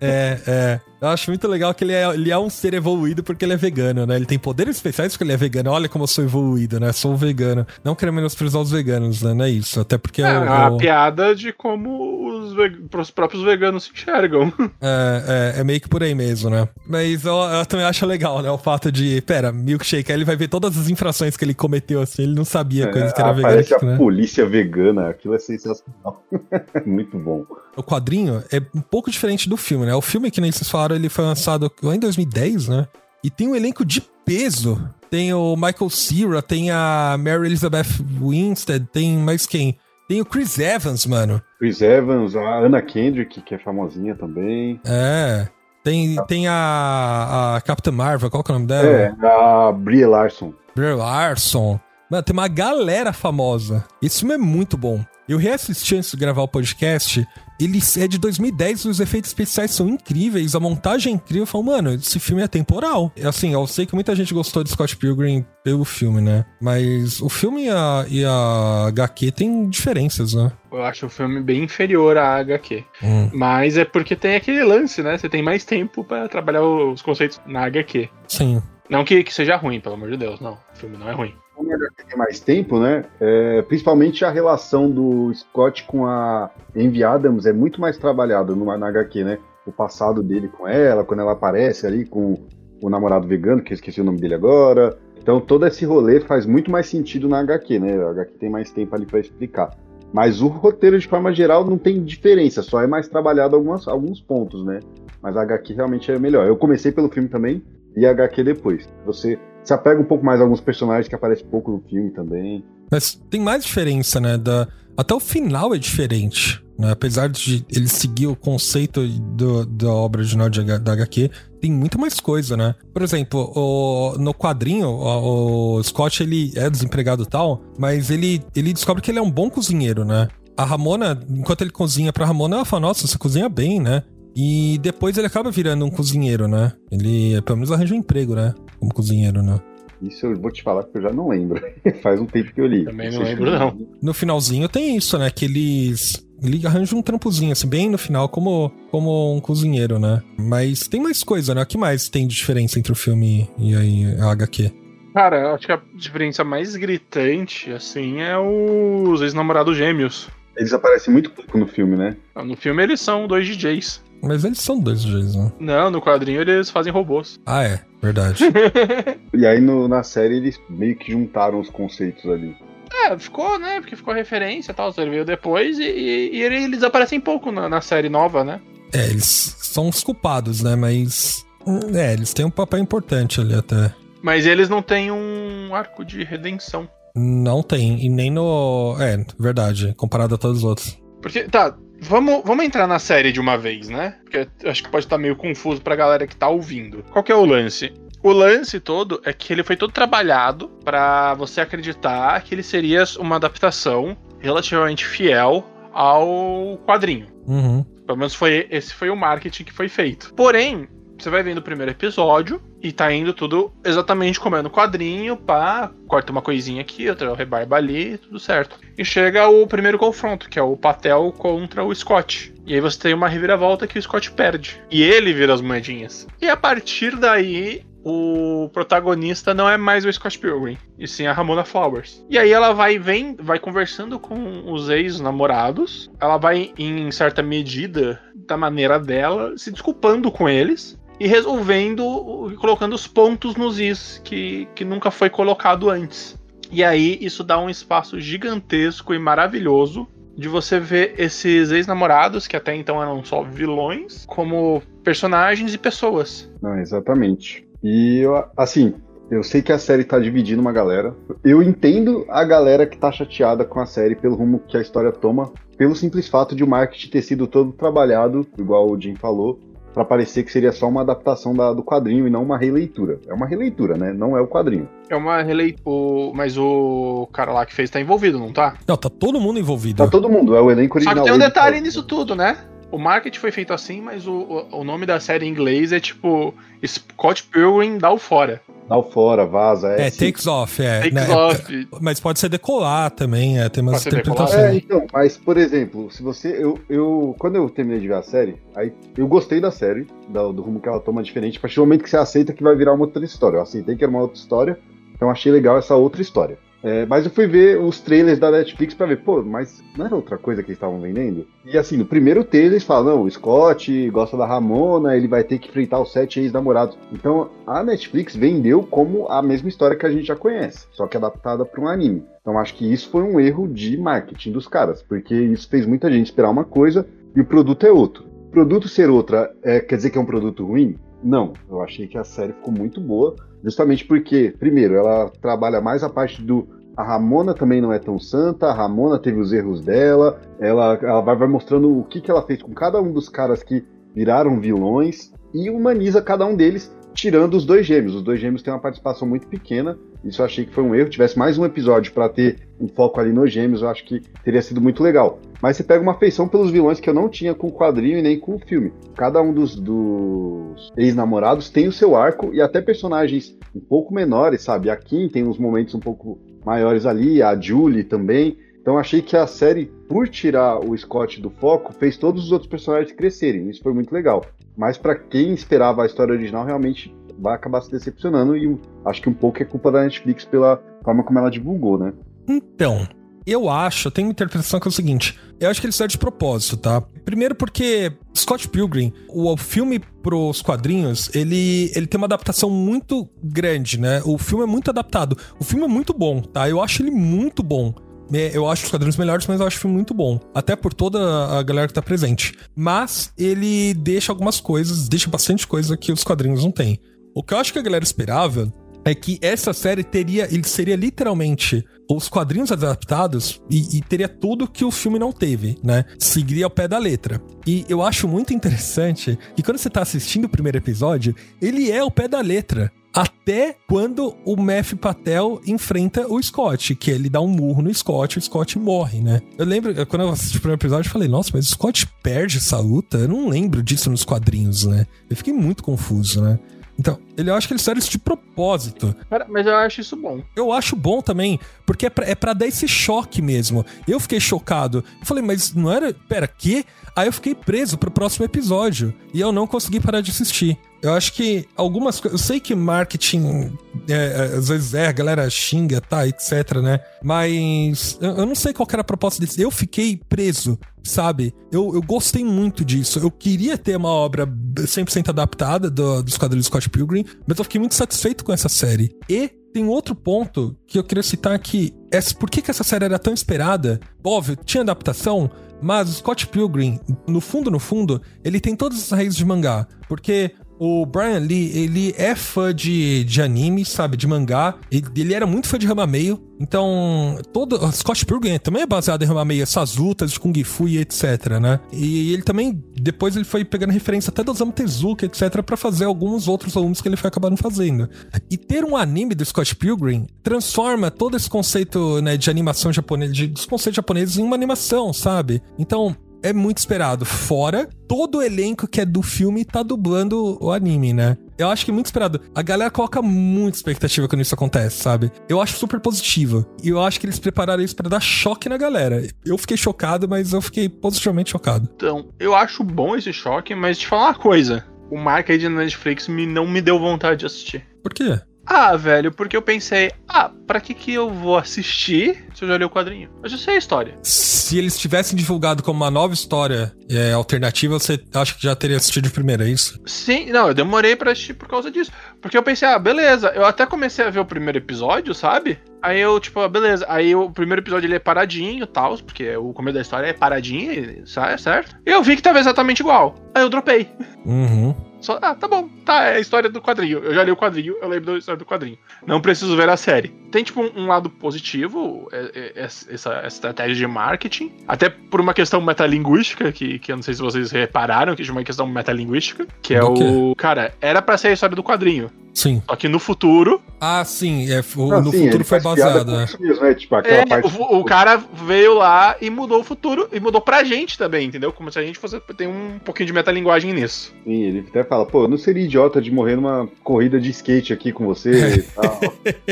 Speaker 2: É, é. Eu acho muito legal que ele é, ele é um ser evoluído porque ele é vegano, né? Ele tem poderes especiais porque ele é vegano. Olha como eu sou evoluído, né? Sou um vegano. Não quero menosprezar os veganos, né? Não é isso. Até porque. É,
Speaker 3: eu, a eu... piada de como os, os próprios veganos se enxergam.
Speaker 2: É, é, é, meio que por aí mesmo, né? Mas eu, eu, também acho legal, né? O fato de, pera, milkshake, aí ele vai ver todas as infrações que ele cometeu, assim, ele não sabia é, coisas que era vegano.
Speaker 4: Parece a né? polícia vegana, aquilo é sensacional. Muito bom.
Speaker 2: O quadrinho é um pouco diferente do filme, né? O filme, que nem vocês falaram, ele foi lançado lá em 2010, né? E tem um elenco de peso. Tem o Michael Cera, tem a Mary Elizabeth Winstead, tem mais quem? Tem o Chris Evans, mano.
Speaker 4: Chris Evans, a Anna Kendrick, que é famosinha também.
Speaker 2: É. Tem, tem a, a Captain Marvel, qual que é o nome dela?
Speaker 4: É, a Brie Larson.
Speaker 2: Brie Larson. Mano, tem uma galera famosa. Filme é muito bom. Eu reassisti antes de gravar o podcast. Ele é de 2010 e os efeitos especiais são incríveis, a montagem é incrível. Eu falo, mano, esse filme é temporal. Assim, eu sei que muita gente gostou de Scott Pilgrim pelo filme, né? Mas o filme e a, e a HQ tem diferenças, né?
Speaker 3: Eu acho o filme bem inferior à HQ. Hum. Mas é porque tem aquele lance, né? Você tem mais tempo para trabalhar os conceitos na HQ.
Speaker 2: Sim.
Speaker 3: Não que, que seja ruim, pelo amor de Deus, não. O filme não é ruim
Speaker 4: como tem mais tempo, né? É, principalmente a relação do Scott com a Envy Adams é muito mais trabalhada no, na HQ, né? O passado dele com ela, quando ela aparece ali com o namorado vegano, que eu esqueci o nome dele agora. Então todo esse rolê faz muito mais sentido na HQ, né? A HQ tem mais tempo ali para explicar. Mas o roteiro, de forma geral, não tem diferença, só é mais trabalhado algumas, alguns pontos, né? Mas a HQ realmente é melhor. Eu comecei pelo filme também e a HQ depois. Você se apega um pouco mais a alguns personagens que aparecem pouco no filme também.
Speaker 2: Mas tem mais diferença, né? Da... Até o final é diferente. Né? Apesar de ele seguir o conceito do, da obra original de, da HQ, tem muito mais coisa, né? Por exemplo, o, no quadrinho, o, o Scott ele é desempregado tal, mas ele, ele descobre que ele é um bom cozinheiro, né? A Ramona, enquanto ele cozinha pra Ramona, ela fala, nossa, você cozinha bem, né? E depois ele acaba virando um cozinheiro, né? Ele, pelo menos, arranja um emprego, né? Como cozinheiro, né?
Speaker 4: Isso eu vou te falar que eu já não lembro. Faz um tempo que eu li.
Speaker 3: Também não, não lembro, não.
Speaker 2: No finalzinho tem isso, né? Que eles. Ele arranja um trampozinho, assim, bem no final, como, como um cozinheiro, né? Mas tem mais coisa, né? O que mais tem de diferença entre o filme e aí a HQ?
Speaker 3: Cara, eu acho que a diferença mais gritante, assim, é os ex-namorados gêmeos.
Speaker 4: Eles aparecem muito pouco no filme, né?
Speaker 3: No filme eles são dois DJs.
Speaker 2: Mas eles são dois DJs, né?
Speaker 3: Não, no quadrinho eles fazem robôs.
Speaker 2: Ah, é. Verdade.
Speaker 4: e aí no, na série eles meio que juntaram os conceitos ali.
Speaker 3: É, ficou, né? Porque ficou referência e tal. Você veio depois e, e, e, eles aparecem pouco na, na série nova, né?
Speaker 2: É, eles são os culpados, né? Mas. É, eles têm um papel importante ali até.
Speaker 3: Mas eles não têm um arco de redenção.
Speaker 2: Não tem, e nem no. É, verdade, comparado a todos os outros.
Speaker 3: Porque, tá, Vamos, vamos entrar na série de uma vez, né? Porque acho que pode estar meio confuso pra galera que tá ouvindo. Qual que é o lance? O lance todo é que ele foi todo trabalhado para você acreditar que ele seria uma adaptação relativamente fiel ao quadrinho.
Speaker 2: Uhum.
Speaker 3: Pelo menos foi esse foi o marketing que foi feito. Porém, você vai vendo o primeiro episódio e tá indo tudo exatamente como é no quadrinho, pá, corta uma coisinha aqui, outra rebarba ali, tudo certo. E chega o primeiro confronto, que é o Patel contra o Scott. E aí você tem uma reviravolta que o Scott perde. E ele vira as moedinhas. E a partir daí, o protagonista não é mais o Scott Pilgrim, e sim a Ramona Flowers. E aí ela vai vem, vai conversando com os ex-namorados, ela vai em certa medida da maneira dela, se desculpando com eles e resolvendo, colocando os pontos nos is que, que nunca foi colocado antes. E aí isso dá um espaço gigantesco e maravilhoso de você ver esses ex-namorados, que até então eram só vilões, como personagens e pessoas.
Speaker 4: Não, exatamente. E assim, eu sei que a série tá dividindo uma galera. Eu entendo a galera que tá chateada com a série pelo rumo que a história toma, pelo simples fato de o marketing ter sido todo trabalhado, igual o Jim falou, para parecer que seria só uma adaptação da, do quadrinho e não uma releitura. É uma releitura, né? Não é o quadrinho.
Speaker 3: É uma releitura, mas o cara lá que fez tá envolvido, não tá?
Speaker 2: Não, tá todo mundo envolvido.
Speaker 4: Tá todo mundo, é o elenco original.
Speaker 3: Só que tem um detalhe nisso tudo, né? O marketing foi feito assim, mas o, o, o nome da série em inglês é tipo Scott Pilgrim dá o fora.
Speaker 4: Dá o fora, vaza.
Speaker 2: É, é takes off, é.
Speaker 3: Takes né, off.
Speaker 2: Mas pode ser decolar também, é, tem umas interpretações.
Speaker 4: É, então, mas, por exemplo, se você. Eu, eu, quando eu terminei de ver a série, aí eu gostei da série, do, do rumo que ela toma diferente. A partir do momento que você aceita que vai virar uma outra história. Eu aceitei que era uma outra história, então achei legal essa outra história. É, mas eu fui ver os trailers da Netflix para ver, pô, mas não era outra coisa que eles estavam vendendo? E assim, no primeiro trailer eles falam, não, o Scott gosta da Ramona, ele vai ter que enfrentar os sete ex-namorados. Então a Netflix vendeu como a mesma história que a gente já conhece, só que adaptada para um anime. Então acho que isso foi um erro de marketing dos caras, porque isso fez muita gente esperar uma coisa e o produto é outro. O produto ser outra é, quer dizer que é um produto ruim? Não, eu achei que a série ficou muito boa, justamente porque, primeiro, ela trabalha mais a parte do. A Ramona também não é tão santa, a Ramona teve os erros dela, ela, ela vai, vai mostrando o que, que ela fez com cada um dos caras que viraram vilões e humaniza cada um deles tirando os dois gêmeos. Os dois gêmeos têm uma participação muito pequena. Isso eu achei que foi um erro. Tivesse mais um episódio para ter um foco ali nos gêmeos, eu acho que teria sido muito legal. Mas você pega uma afeição pelos vilões que eu não tinha com o quadrinho e nem com o filme. Cada um dos, dos ex-namorados tem o seu arco e até personagens um pouco menores, sabe? A Kim tem uns momentos um pouco maiores ali, a Julie também. Então achei que a série, por tirar o Scott do foco, fez todos os outros personagens crescerem. Isso foi muito legal. Mas para quem esperava a história original, realmente vai acabar se decepcionando e acho que um pouco é culpa da Netflix pela forma como ela divulgou, né?
Speaker 2: Então, eu acho, eu tenho uma interpretação que é o seguinte: eu acho que eles fizeram de propósito, tá? Primeiro porque Scott Pilgrim, o filme pros quadrinhos, ele, ele tem uma adaptação muito grande, né? O filme é muito adaptado. O filme é muito bom, tá? Eu acho ele muito bom. Eu acho os quadrinhos melhores, mas eu acho o filme muito bom. Até por toda a galera que tá presente. Mas ele deixa algumas coisas, deixa bastante coisa que os quadrinhos não têm. O que eu acho que a galera esperava é que essa série teria, ele seria literalmente os quadrinhos adaptados e, e, teria tudo que o filme não teve, né? Seguiria ao pé da letra. E eu acho muito interessante que quando você tá assistindo o primeiro episódio, ele é o pé da letra. Até quando o Meth Patel enfrenta o Scott, que ele dá um murro no Scott o Scott morre, né? Eu lembro, quando eu assisti o primeiro episódio, eu falei, nossa, mas o Scott perde essa luta? Eu não lembro disso nos quadrinhos, né? Eu fiquei muito confuso, né? Então, ele eu acho que eles fizeram isso de propósito.
Speaker 3: Cara, mas eu acho isso bom.
Speaker 2: Eu acho bom também, porque é pra, é pra dar esse choque mesmo. Eu fiquei chocado. Eu falei, mas não era. Pera, que? Aí eu fiquei preso pro próximo episódio. E eu não consegui parar de assistir. Eu acho que algumas coisas. Eu sei que marketing é, é, às vezes é, a galera xinga, tá, etc, né? Mas eu, eu não sei qual era a proposta disso. Eu fiquei preso, sabe? Eu, eu gostei muito disso. Eu queria ter uma obra 100% adaptada do, dos quadrinhos Scott Pilgrim, mas eu fiquei muito satisfeito com essa série. E tem outro ponto que eu queria citar aqui. É por que, que essa série era tão esperada? Óbvio, tinha adaptação, mas o Scott Pilgrim, no fundo, no fundo, ele tem todas as raízes de mangá. Porque o Brian Lee, ele é fã de, de anime, sabe? De mangá. Ele, ele era muito fã de Ramameio. Então, todo. Scott Pilgrim também é baseado em Ramameio, essas lutas de Kung Fu e etc, né? E ele também. Depois ele foi pegando referência até do Osamu Tezuka, etc, para fazer alguns outros alunos que ele foi acabando fazendo. E ter um anime do Scott Pilgrim transforma todo esse conceito né, de animação japonesa, de, dos conceitos japoneses em uma animação, sabe? Então, é muito esperado. Fora todo o elenco que é do filme tá dublando o anime, né? Eu acho que é muito esperado. A galera coloca muita expectativa quando isso acontece, sabe? Eu acho super positivo. E eu acho que eles prepararam isso para dar choque na galera. Eu fiquei chocado, mas eu fiquei positivamente chocado.
Speaker 3: Então, eu acho bom esse choque, mas te falar uma coisa. O marketing da Netflix me, não me deu vontade de assistir.
Speaker 2: Por quê?
Speaker 3: Ah, velho, porque eu pensei, ah, pra que que eu vou assistir se eu já li o quadrinho? Eu já sei a história.
Speaker 2: Se eles tivessem divulgado como uma nova história é, alternativa, você acha que já teria assistido de primeira, é isso?
Speaker 3: Sim, não, eu demorei pra assistir por causa disso. Porque eu pensei, ah, beleza, eu até comecei a ver o primeiro episódio, sabe? Aí eu, tipo, ah, beleza. Aí o primeiro episódio ele é paradinho e tal, porque o começo da história é paradinho, certo? E eu vi que tava exatamente igual. Aí eu dropei.
Speaker 2: Uhum.
Speaker 3: Só, ah, tá bom, tá, é a história do quadrinho. Eu já li o quadrinho, eu lembro da história do quadrinho. Não preciso ver a série. Tem, tipo, um, um lado positivo, é, é, é essa, essa, estratégia de marketing. Até por uma questão metalinguística, que, que eu não sei se vocês repararam, que é uma questão metalinguística, que é o. Cara, era para ser a história do quadrinho.
Speaker 2: Sim.
Speaker 3: Só que no futuro.
Speaker 2: Ah, sim. É, o, ah, no sim, futuro foi baseado.
Speaker 3: É. Mesmo, né? tipo, é, parte... o, o, cara veio lá e mudou o futuro. E mudou pra gente também, entendeu? Como se a gente fosse ter um pouquinho de metalinguagem nisso.
Speaker 4: Sim, ele até fala, pô, eu não seria idiota de morrer numa corrida de skate aqui com você e tal.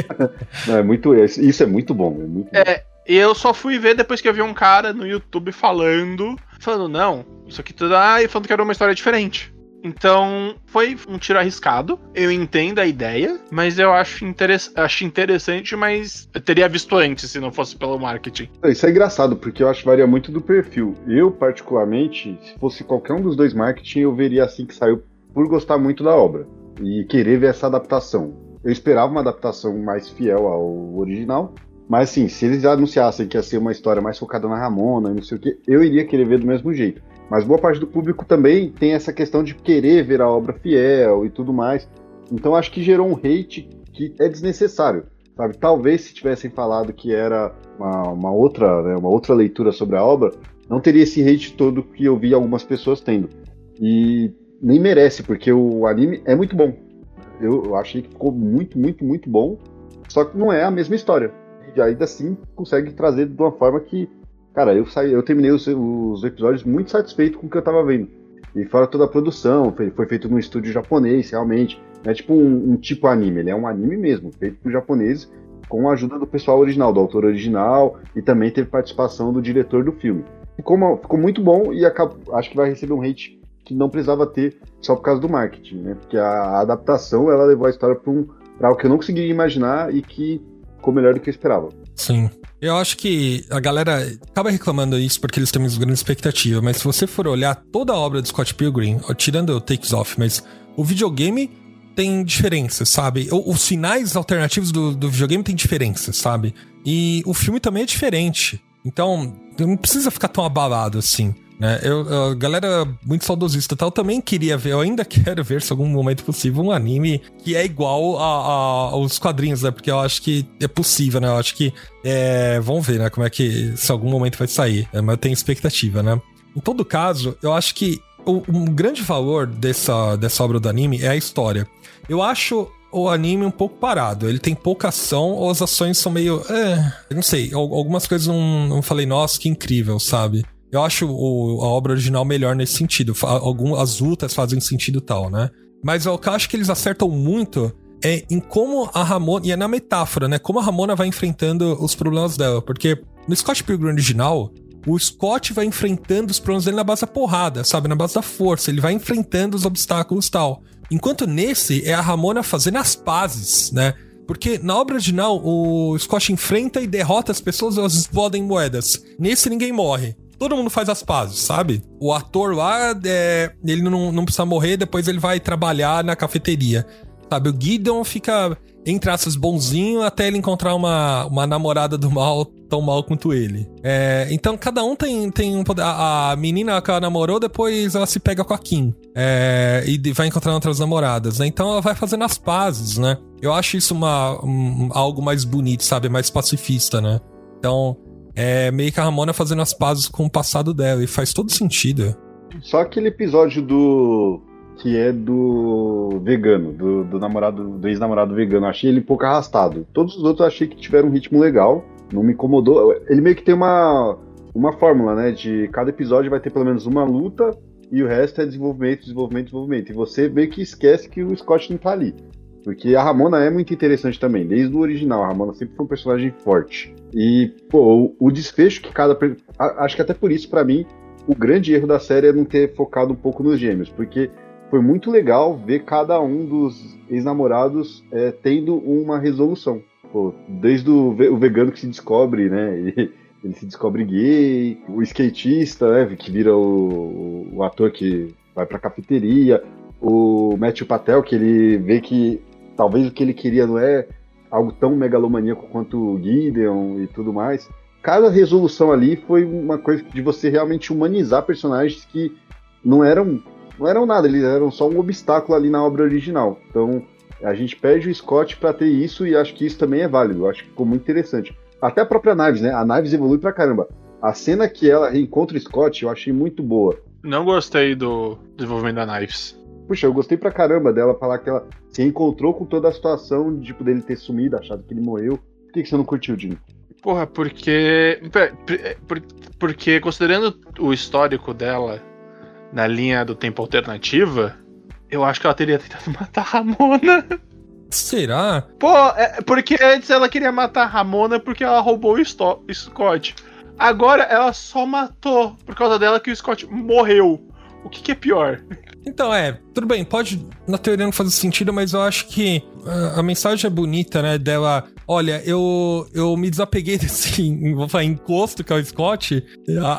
Speaker 4: não, é muito. Isso é muito bom. É, muito
Speaker 3: é bom. eu só fui ver depois que eu vi um cara no YouTube falando. Falando, não, isso aqui tudo. Ah, e falando que era uma história diferente. Então, foi um tiro arriscado. Eu entendo a ideia, mas eu acho, interess acho interessante, mas eu teria visto antes se não fosse pelo marketing.
Speaker 4: Isso é engraçado, porque eu acho que varia muito do perfil. Eu, particularmente, se fosse qualquer um dos dois marketing, eu veria assim que saiu por gostar muito da obra e querer ver essa adaptação. Eu esperava uma adaptação mais fiel ao original, mas assim, se eles anunciassem que ia ser uma história mais focada na Ramona e não sei o que, eu iria querer ver do mesmo jeito. Mas boa parte do público também tem essa questão de querer ver a obra fiel e tudo mais. Então acho que gerou um hate que é desnecessário. Sabe? Talvez se tivessem falado que era uma, uma outra, né, uma outra leitura sobre a obra, não teria esse hate todo que eu vi algumas pessoas tendo. E nem merece, porque o anime é muito bom. eu, eu achei que ficou muito, muito, muito bom. Só que não é a mesma história. E ainda assim consegue trazer de uma forma que, cara, eu saí, eu terminei os, os episódios muito satisfeito com o que eu tava vendo. E fora toda a produção, foi, foi feito num estúdio japonês, realmente. Não é tipo um, um, tipo anime, ele é um anime mesmo, feito por japoneses, com a ajuda do pessoal original, do autor original, e também teve participação do diretor do filme. Ficou, ficou muito bom e acho que vai receber um hate que não precisava ter só por causa do marketing, né? Porque a adaptação ela levou a história para um, algo que eu não conseguia imaginar e que ficou melhor do que eu esperava.
Speaker 2: Sim. Eu acho que a galera acaba reclamando isso porque eles têm uma grande expectativa, mas se você for olhar toda a obra de Scott Pilgrim, tirando o Takes Off, mas o videogame tem diferenças, sabe? Os finais alternativos do, do videogame tem diferenças, sabe? E o filme também é diferente. Então, não precisa ficar tão abalado assim. Né? Eu, a galera muito saudosista tal também queria ver, eu ainda quero ver se algum momento possível um anime que é igual a, a, aos quadrinhos, né? Porque eu acho que é possível, né? Eu acho que é, vamos ver, né? Como é que se algum momento vai sair, é, mas eu tenho expectativa, né? Em todo caso, eu acho que o, um grande valor dessa, dessa obra do anime é a história. Eu acho o anime um pouco parado. Ele tem pouca ação, ou as ações são meio. É, não sei. Algumas coisas não, não falei, nossa, que incrível, sabe? Eu acho o, a obra original melhor nesse sentido. Algum, as lutas fazem sentido tal, né? Mas o que eu acho que eles acertam muito é em como a Ramona. E é na metáfora, né? Como a Ramona vai enfrentando os problemas dela. Porque no Scott Pilgrim original, o Scott vai enfrentando os problemas dele na base da porrada, sabe? Na base da força. Ele vai enfrentando os obstáculos tal. Enquanto nesse é a Ramona fazendo as pazes, né? Porque na obra original, o Scott enfrenta e derrota as pessoas, elas explodem moedas. Nesse, ninguém morre todo mundo faz as pazes, sabe? O ator lá, é, ele não, não precisa morrer, depois ele vai trabalhar na cafeteria. Sabe? O Gideon fica, entre aspas, bonzinho até ele encontrar uma, uma namorada do mal tão mal quanto ele. É, então cada um tem, tem um poder. A, a, menina que ela namorou, depois ela se pega com a Kim. É, e vai encontrando outras namoradas, né? Então ela vai fazendo as pazes, né? Eu acho isso uma, um, algo mais bonito, sabe? Mais pacifista, né? Então, é meio que a Ramona fazendo as pazes com o passado dela, e faz todo sentido.
Speaker 4: Só aquele episódio do. que é do vegano, do, do namorado, do ex-namorado vegano, achei ele um pouco arrastado. Todos os outros achei que tiveram um ritmo legal, não me incomodou. Ele meio que tem uma, uma fórmula, né? De cada episódio vai ter pelo menos uma luta e o resto é desenvolvimento, desenvolvimento, desenvolvimento. E você meio que esquece que o Scott não tá ali. Porque a Ramona é muito interessante também, desde o original. A Ramona sempre foi um personagem forte. E, pô, o, o desfecho que cada. Acho que até por isso, para mim, o grande erro da série é não ter focado um pouco nos gêmeos. Porque foi muito legal ver cada um dos ex-namorados é, tendo uma resolução. Pô, desde o, o, vegano que se descobre, né? Ele, ele, se descobre gay, o skatista, né? Que vira o, o ator que vai pra cafeteria, o Matthew Patel, que ele vê que talvez o que ele queria não é algo tão megalomaníaco quanto o Gideon e tudo mais. Cada resolução ali foi uma coisa de você realmente humanizar personagens que não eram não eram nada, eles eram só um obstáculo ali na obra original. Então, a gente perde o Scott para ter isso e acho que isso também é válido. Acho que ficou muito interessante. Até a própria Knives, né? A Knives evolui pra caramba. A cena que ela reencontra o Scott eu achei muito boa.
Speaker 3: Não gostei do desenvolvimento da Knives.
Speaker 4: Puxa, eu gostei pra caramba dela falar que ela se encontrou com toda a situação, tipo, dele ter sumido, achado que ele morreu. Por que, que você não curtiu, Jim?
Speaker 3: Porra, porque. Porque, considerando o histórico dela na linha do tempo alternativa, eu acho que ela teria tentado matar a Ramona.
Speaker 2: Será?
Speaker 3: Pô, é, porque antes ela queria matar a Ramona porque ela roubou o Scott. Agora ela só matou por causa dela que o Scott morreu. O que, que é pior?
Speaker 2: Então, é, tudo bem, pode na teoria não fazer sentido, mas eu acho que a, a mensagem é bonita, né? Dela, olha, eu, eu me desapeguei desse vou falar, encosto que é o Scott,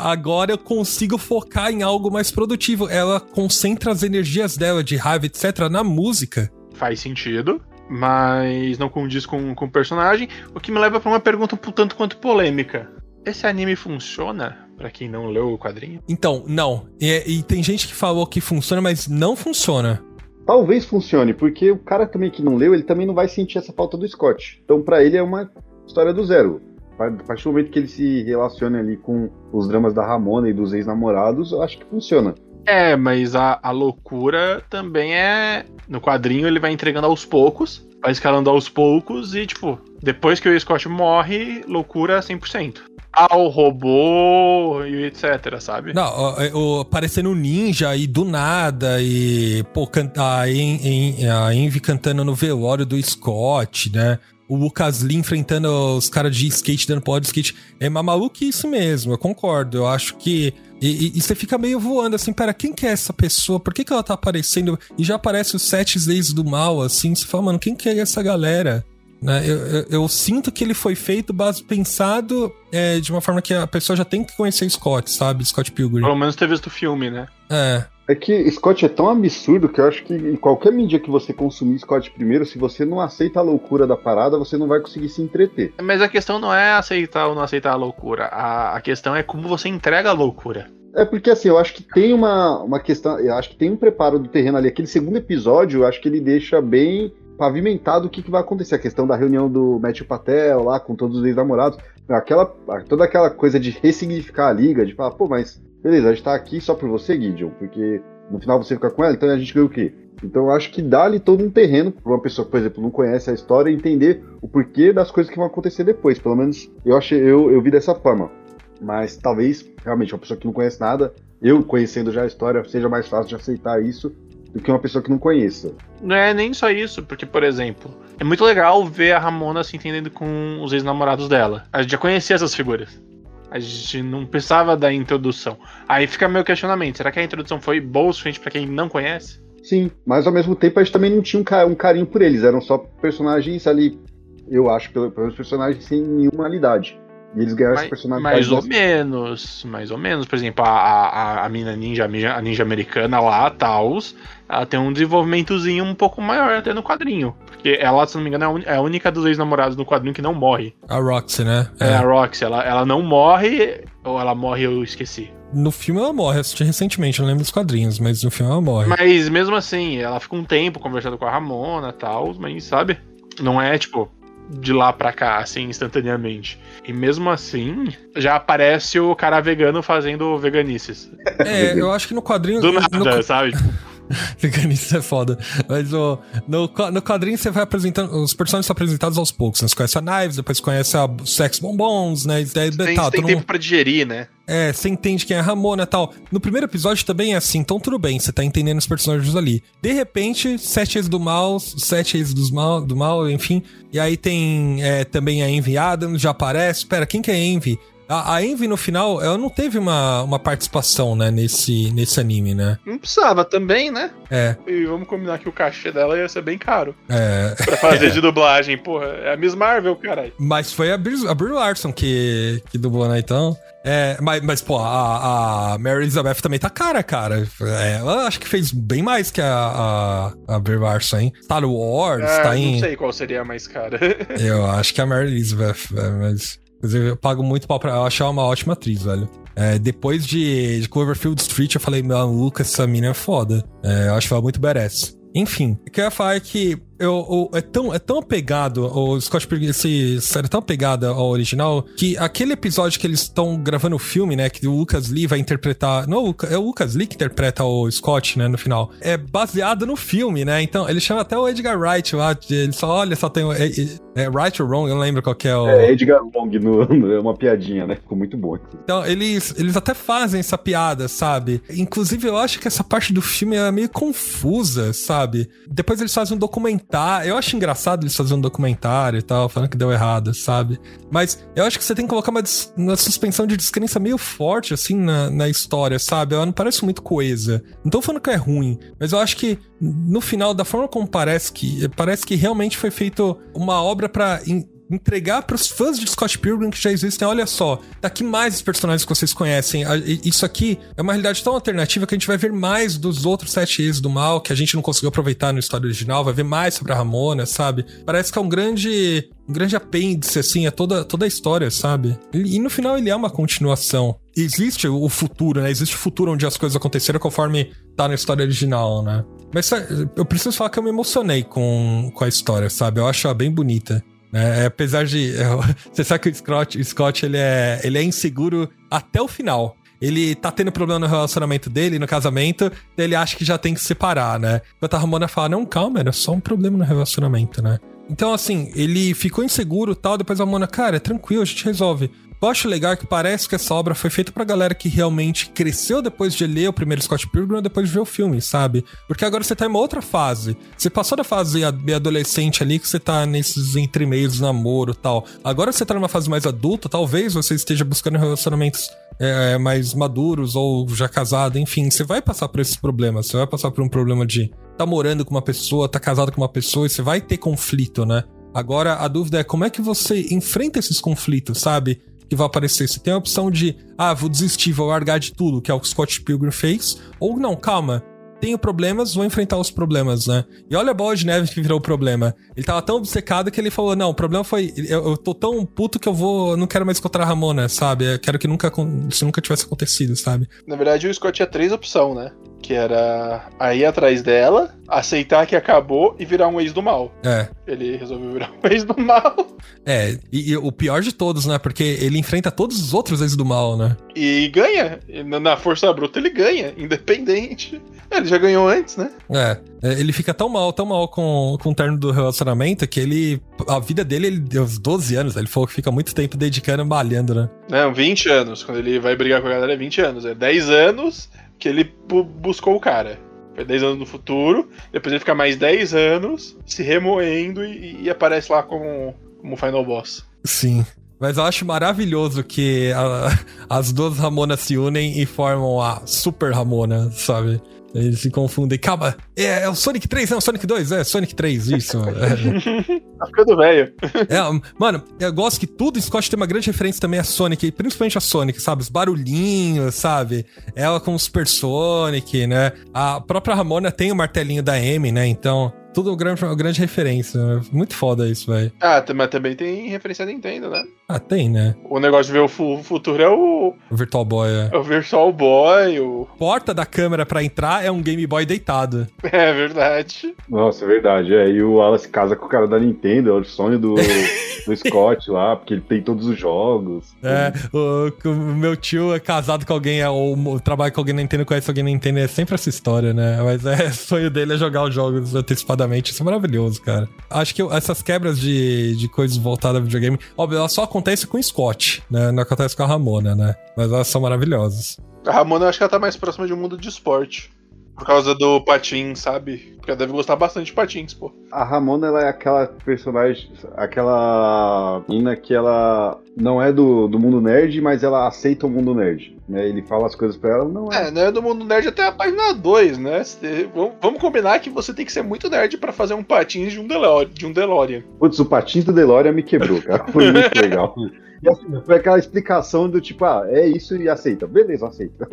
Speaker 2: agora eu consigo focar em algo mais produtivo. Ela concentra as energias dela de raiva, etc., na música.
Speaker 3: Faz sentido, mas não condiz com, com o personagem, o que me leva para uma pergunta um tanto quanto polêmica. Esse anime funciona para quem não leu o quadrinho?
Speaker 2: Então, não. E, e, tem gente que falou que funciona, mas não funciona.
Speaker 4: Talvez funcione, porque o cara também que não leu, ele também não vai sentir essa falta do Scott. Então, para ele é uma história do zero. A partir do momento que ele se relaciona ali com os dramas da Ramona e dos ex-namorados, eu acho que funciona.
Speaker 3: É, mas a, a loucura também é. No quadrinho ele vai entregando aos poucos, vai escalando aos poucos e, tipo, depois que o Scott morre, loucura 100%. Ao robô e etc, sabe?
Speaker 2: Não, o, o, parecendo ninja e do nada, e pô, a, en, a Envy cantando no velório do Scott, né? O Lucas Lee enfrentando os caras de skate, dando pó de skate. É uma maluquice mesmo, eu concordo. Eu acho que. E, e, e, você fica meio voando assim, pera, quem que é essa pessoa? Por que, que ela tá aparecendo? E já aparece os sete leis do mal, assim. Você fala, mano, quem que é essa galera? Né? Eu, eu, eu, sinto que ele foi feito base, pensado é, de uma forma que a pessoa já tem que conhecer Scott, sabe? Scott Pilgrim.
Speaker 3: Pelo menos ter visto o filme, né?
Speaker 2: É.
Speaker 4: É que Scott é tão absurdo que eu acho que em qualquer mídia que você consumir Scott primeiro, se você não aceita a loucura da parada, você não vai conseguir se entreter.
Speaker 3: Mas a questão não é aceitar ou não aceitar a loucura. A, a questão é como você entrega a loucura.
Speaker 4: É porque assim, eu acho que tem uma, uma questão. Eu acho que tem um preparo do terreno ali. Aquele segundo episódio, eu acho que ele deixa bem pavimentado o que, que vai acontecer. A questão da reunião do Matthew Patel lá com todos os ex-namorados. Aquela, toda aquela coisa de ressignificar a liga, de falar, pô, mas beleza, a gente tá aqui só por você, Gideon, porque no final você fica com ela, então a gente ganha o quê? Então eu acho que dá ali todo um terreno para uma pessoa que, por exemplo, não conhece a história entender o porquê das coisas que vão acontecer depois. Pelo menos eu achei, eu, eu vi dessa forma. Mas talvez, realmente, uma pessoa que não conhece nada, eu conhecendo já a história, seja mais fácil de aceitar isso do que uma pessoa que não conheça.
Speaker 3: Não é nem só isso, porque, por exemplo, é muito legal ver a Ramona se entendendo com os ex-namorados dela. A gente já conhecia essas figuras. A gente não precisava da introdução. Aí fica meu questionamento: será que a introdução foi boa o suficiente pra quem não conhece?
Speaker 4: Sim, mas ao mesmo tempo a gente também não tinha um, carinho por eles, eram só personagens ali, eu acho, pelos personagens sem nenhuma realidade. E eles ganharam
Speaker 3: mais,
Speaker 4: esse personagem.
Speaker 3: Mais ou menos, mais ou menos. Por exemplo, a, a, a mina ninja, a ninja americana lá, Taos, ela tem um desenvolvimentozinho um pouco maior até no quadrinho. Porque ela, se não me engano, é a única dos ex-namorados no quadrinho que não morre.
Speaker 2: A Roxy, né?
Speaker 3: É, é a Roxy. Ela, ela não morre, ou ela morre, eu esqueci.
Speaker 2: No filme ela morre, assisti recentemente, não lembro dos quadrinhos, mas no filme ela morre.
Speaker 3: Mas mesmo assim, ela fica um tempo conversando com a Ramona e tal, mas sabe? Não é tipo, de lá pra cá, assim, instantaneamente. E mesmo assim, já aparece o cara vegano fazendo veganices.
Speaker 2: É, eu acho que no quadrinho.
Speaker 3: Do nada,
Speaker 2: no,
Speaker 3: sabe?
Speaker 2: Veganista é foda. Mas no, no quadrinho você vai apresentando. Os personagens são apresentados aos poucos. Né? Você conhece a Knives, depois conhece a Sex Bombons, né?
Speaker 3: Daí, tem, tá, tem tempo não... pra digerir, né?
Speaker 2: É, você entende quem é a Ramona e tal. No primeiro episódio também é assim, então tudo bem, você tá entendendo os personagens ali. De repente, sete ex do mal, sete ex dos mal, do mal, enfim. E aí tem é, também a Envy Adams, já aparece. Pera, quem que é Envy? A, a Envy, no final, ela não teve uma, uma participação, né, nesse, nesse anime, né?
Speaker 3: Não precisava também, né?
Speaker 2: É.
Speaker 3: E vamos combinar que o cachê dela ia ser bem caro.
Speaker 2: É.
Speaker 3: Pra fazer de dublagem, porra. É a Miss Marvel, caralho.
Speaker 2: Mas foi a Brie, a Brie Larson que, que dublou, né, então... É, mas, mas pô, a, a Mary Elizabeth também tá cara, cara. É, ela acho que fez bem mais que a, a, a Brie Larson, hein? Star Wars, é, tá em...
Speaker 3: Não sei qual seria a mais cara.
Speaker 2: Eu acho que a Mary Elizabeth, é, mas... Inclusive, eu pago muito pau pra ela. Eu acho ela uma ótima atriz, velho. É, depois de, de, Cloverfield Street, eu falei, meu, Lucas, essa mina é foda. É, eu acho ela muito badass. Enfim, o que eu ia falar é que eu, eu, é, tão, é tão apegado, o Scott Pilgrim, esse série é tão apegada ao original, que aquele episódio que eles estão gravando o filme, né, que o Lucas Lee vai interpretar, não, é o Lucas Lee que interpreta o Scott, né, no final, é baseado no filme, né, então ele chama até o Edgar Wright lá, ele só, olha, só tem, é, é, é Right or Wrong, eu não lembro qual que é o...
Speaker 4: É Edgar Wrong, no, no, é uma piadinha, né, ficou muito bom.
Speaker 2: Então, eles, eles até fazem essa piada, sabe, inclusive eu acho que essa parte do filme é meio confusa, sabe, depois eles fazem um documentário, eu acho engraçado engraçado eles fazerem um documentário e tal, falando que deu errado, sabe? Mas eu acho que você tem que colocar uma, uma suspensão de descrença meio forte, assim, na, na história, sabe? Ela não parece muito coesa. Não tô falando que é ruim, mas eu acho que no final, da forma como parece que. Parece que realmente foi feito uma obra para entregar para os fãs de Scott Pilgrim que já existem, olha só, daqui mais os personagens que vocês conhecem. Isso aqui é uma realidade tão alternativa que a gente vai ver mais dos outros sete ex do mal que a gente não conseguiu aproveitar na história original, vai ver mais sobre a Ramona, sabe? Parece que é um grande um grande apêndice, assim, é toda, toda a história, sabe? E, e, no final ele é uma continuação. Existe o futuro, né? Existe o futuro onde as coisas aconteceram conforme tá na história original, né? Mas eu preciso falar que eu me emocionei com, com a história, sabe? Eu acho ela bem bonita. É, apesar de. É, você sabe que o Scott, o Scott ele, é, ele é inseguro até o final. ele tá tendo problema no relacionamento dele, no casamento, ele acha que já tem que separar, né? Enquanto a Ramona fala, não, calma, era só um problema no relacionamento, né? Então, assim, ele ficou inseguro tal, depois a Ramona, cara, é tranquilo, a gente resolve. Eu acho legal que parece que essa obra foi feita pra galera que realmente cresceu depois de ler o primeiro Scott Pilgrim depois de ver o filme, sabe? Porque agora você tá em uma outra fase. Você passou da fase adolescente ali que você tá nesses entremeios de namoro tal. Agora você tá numa fase mais adulta, talvez você esteja buscando relacionamentos é, mais maduros ou já casado, enfim, você vai passar por esses problemas. Você vai passar por um problema de tá morando com uma pessoa, tá casado com uma pessoa e você vai ter conflito, né? Agora a dúvida é como é que você enfrenta esses conflitos, sabe? Que vai aparecer. Você tem a opção de, ah, vou desistir, vou largar de tudo, que é o que Scott Pilgrim fez. Ou não, calma, tenho problemas, vou enfrentar os problemas, né? E olha a bola de neve que virou o problema. Ele tava tão obcecado que ele falou: não, o problema foi. Eu, eu tô tão puto que eu vou. não quero mais encontrar a Ramona, sabe? Eu quero que nunca, isso nunca tivesse acontecido, sabe?
Speaker 3: Na verdade, o Scott tinha três opções, né? Que era ir atrás dela, aceitar que acabou e virar um ex do mal.
Speaker 2: É.
Speaker 3: Ele resolveu virar um ex do mal.
Speaker 2: É, e, e o pior de todos, né? Porque ele enfrenta todos os outros ex do mal, né?
Speaker 3: E ganha. Na força bruta ele ganha, independente. Ele já ganhou antes, né?
Speaker 2: É. é. Ele fica tão mal, tão mal com, com o terno do relacionamento que ele. A vida dele, ele deu uns 12 anos. Ele falou que fica muito tempo dedicando malhando, né?
Speaker 3: Não, 20 anos. Quando ele vai brigar com a galera, é 20 anos. É 10 anos que ele buscou o cara. Foi 10 anos no futuro. Depois ele fica mais 10 anos se remoendo e, e aparece lá como, como Final Boss.
Speaker 2: Sim. Mas eu acho maravilhoso que a, as duas Ramonas se unem e formam a Super Ramona, sabe? Eles se confundem. Calma, é, é, o Sonic 3, não, Sonic 2, é Sonic 3, isso.
Speaker 3: é. Tá ficando velho.
Speaker 2: É, mano, eu gosto que tudo em Scott tem uma grande referência também a Sonic, principalmente a Sonic, sabe? Os barulhinhos, sabe? Ela com o Super Sonic, né? A própria Ramona tem o martelinho da M, né? Então, tudo grande, grande referência. Né? Muito foda isso, velho.
Speaker 3: Ah, mas também tem referência a Nintendo, né?
Speaker 2: Ah, tem, né?
Speaker 3: O negócio de ver o futuro é o.
Speaker 2: O Virtual Boy, é.
Speaker 3: é o Virtual Boy, o.
Speaker 2: Porta da câmera pra entrar é um Game Boy deitado.
Speaker 3: É verdade.
Speaker 4: Nossa, é verdade. É, e o Wallace casa com o cara da Nintendo, é o sonho do, do Scott lá, porque ele tem todos os jogos.
Speaker 2: É, o, o meu tio é casado com alguém, é, ou trabalha com alguém na Nintendo, conhece alguém na Nintendo, é sempre essa história, né? Mas é, o sonho dele é jogar os jogos Isso é maravilhoso, cara. Acho que essas quebras de, de coisas voltadas ao videogame, óbvio, ela só acontece com o Scott, né? Não acontece com a Ramona, né? Mas elas são maravilhosas.
Speaker 3: A Ramona eu acho que ela tá mais próxima de um mundo de esporte. Por causa do patins, sabe? Porque ela deve gostar bastante de patins, pô.
Speaker 4: A Ramona, ela é aquela personagem, aquela menina que ela não é do, do mundo nerd, mas ela aceita o mundo nerd. Né? Ele fala as coisas pra ela, não
Speaker 3: é. É, não é do mundo nerd até a página 2, né? Vamos combinar que você tem que ser muito nerd para fazer um patins de um, DeLorean, de um DeLorean.
Speaker 4: Putz, o patins do DeLorean me quebrou, cara. Foi muito legal. E assim, foi aquela explicação do tipo, ah, é isso e aceita. Beleza, aceita.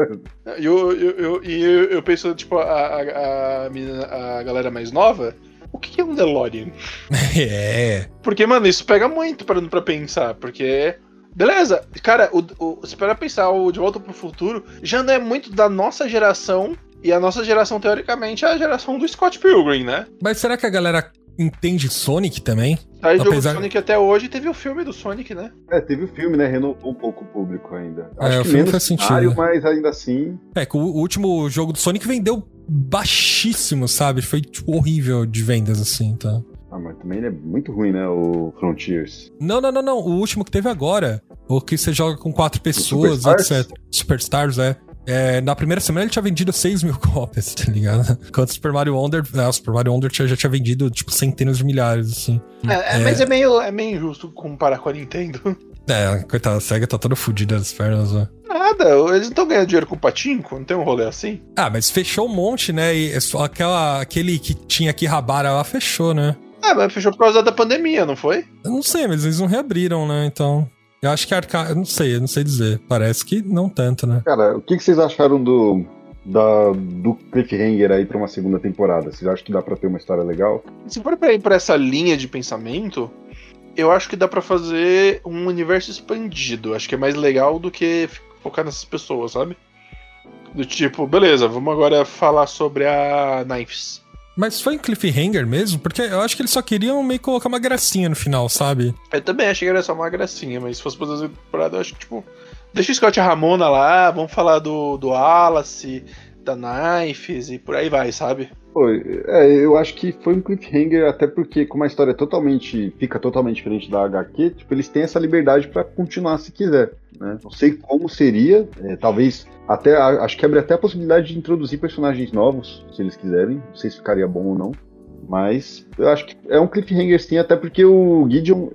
Speaker 3: E eu, eu, eu, eu, eu penso, tipo, a, a, a, a galera mais nova, o que é um DeLorean?
Speaker 2: É.
Speaker 3: Porque, mano, isso pega muito parando pra pensar, porque. Beleza, cara, o, o, se para pensar o De Volta pro Futuro já não é muito da nossa geração, e a nossa geração, teoricamente, é a geração do Scott Pilgrim, né?
Speaker 2: Mas será que a galera entende Sonic também?
Speaker 3: Aí Apesar... jogou Sonic até hoje teve o filme do Sonic, né?
Speaker 4: É, teve o filme, né? Renovou um pouco o público ainda.
Speaker 2: É, Acho é, o filme faz sentido.
Speaker 4: Mas ainda assim.
Speaker 2: É, que o último jogo do Sonic vendeu baixíssimo, sabe? Foi, tipo, horrível de vendas, assim, tá?
Speaker 4: Ah, mas também é muito ruim, né? O Frontiers.
Speaker 2: Não, não, não, não. O último que teve agora. O que você joga com quatro pessoas, etc. Superstars, é. É, na primeira semana ele tinha vendido 6 mil cópias, tá ligado? Enquanto o Super Mario Wonder, é, o Super Mario Wonder já tinha vendido, tipo, centenas de milhares, assim.
Speaker 3: É, é, mas é meio, é meio injusto comparar com a Nintendo.
Speaker 2: É, coitada, a SEGA tá toda fodida das pernas, né?
Speaker 3: Nada, eles não estão ganhando dinheiro com o patinco, não tem um rolê assim?
Speaker 2: Ah, mas fechou um monte, né? E é só aquela, aquele que tinha aqui Rabara lá fechou, né?
Speaker 3: Ah, mas fechou por causa da pandemia, não foi?
Speaker 2: Eu não sei, mas eles não reabriram, né? Então. Eu acho que a Arca... Eu não sei, eu não sei dizer. Parece que não tanto, né?
Speaker 4: Cara, o que, que vocês acharam do, da, do cliffhanger aí pra uma segunda temporada? Vocês acham que dá pra ter uma história legal?
Speaker 3: Se for pra ir pra essa linha de pensamento, eu acho que dá para fazer um universo expandido. Acho que é mais legal do que focar nessas pessoas, sabe? Do tipo, beleza, vamos agora falar sobre a Knives.
Speaker 2: Mas foi em cliffhanger mesmo? Porque eu acho que eles só queriam meio colocar uma gracinha no final, sabe?
Speaker 3: Eu também achei que era só uma gracinha, mas se fosse pra fazer temporada, eu acho que, tipo, Deixa o Scott Ramona lá, vamos falar do, do Wallace, da Knifes e por aí vai, sabe?
Speaker 4: Pô, é, eu acho que foi um cliffhanger, até porque, como a história é totalmente. fica totalmente diferente da HQ, tipo, eles têm essa liberdade para continuar se quiser. Né? Não sei como seria, é, talvez até. Acho que abre até a possibilidade de introduzir personagens novos, se eles quiserem. Não sei se ficaria bom ou não. Mas eu acho que é um cliffhanger sim, até porque o Gideon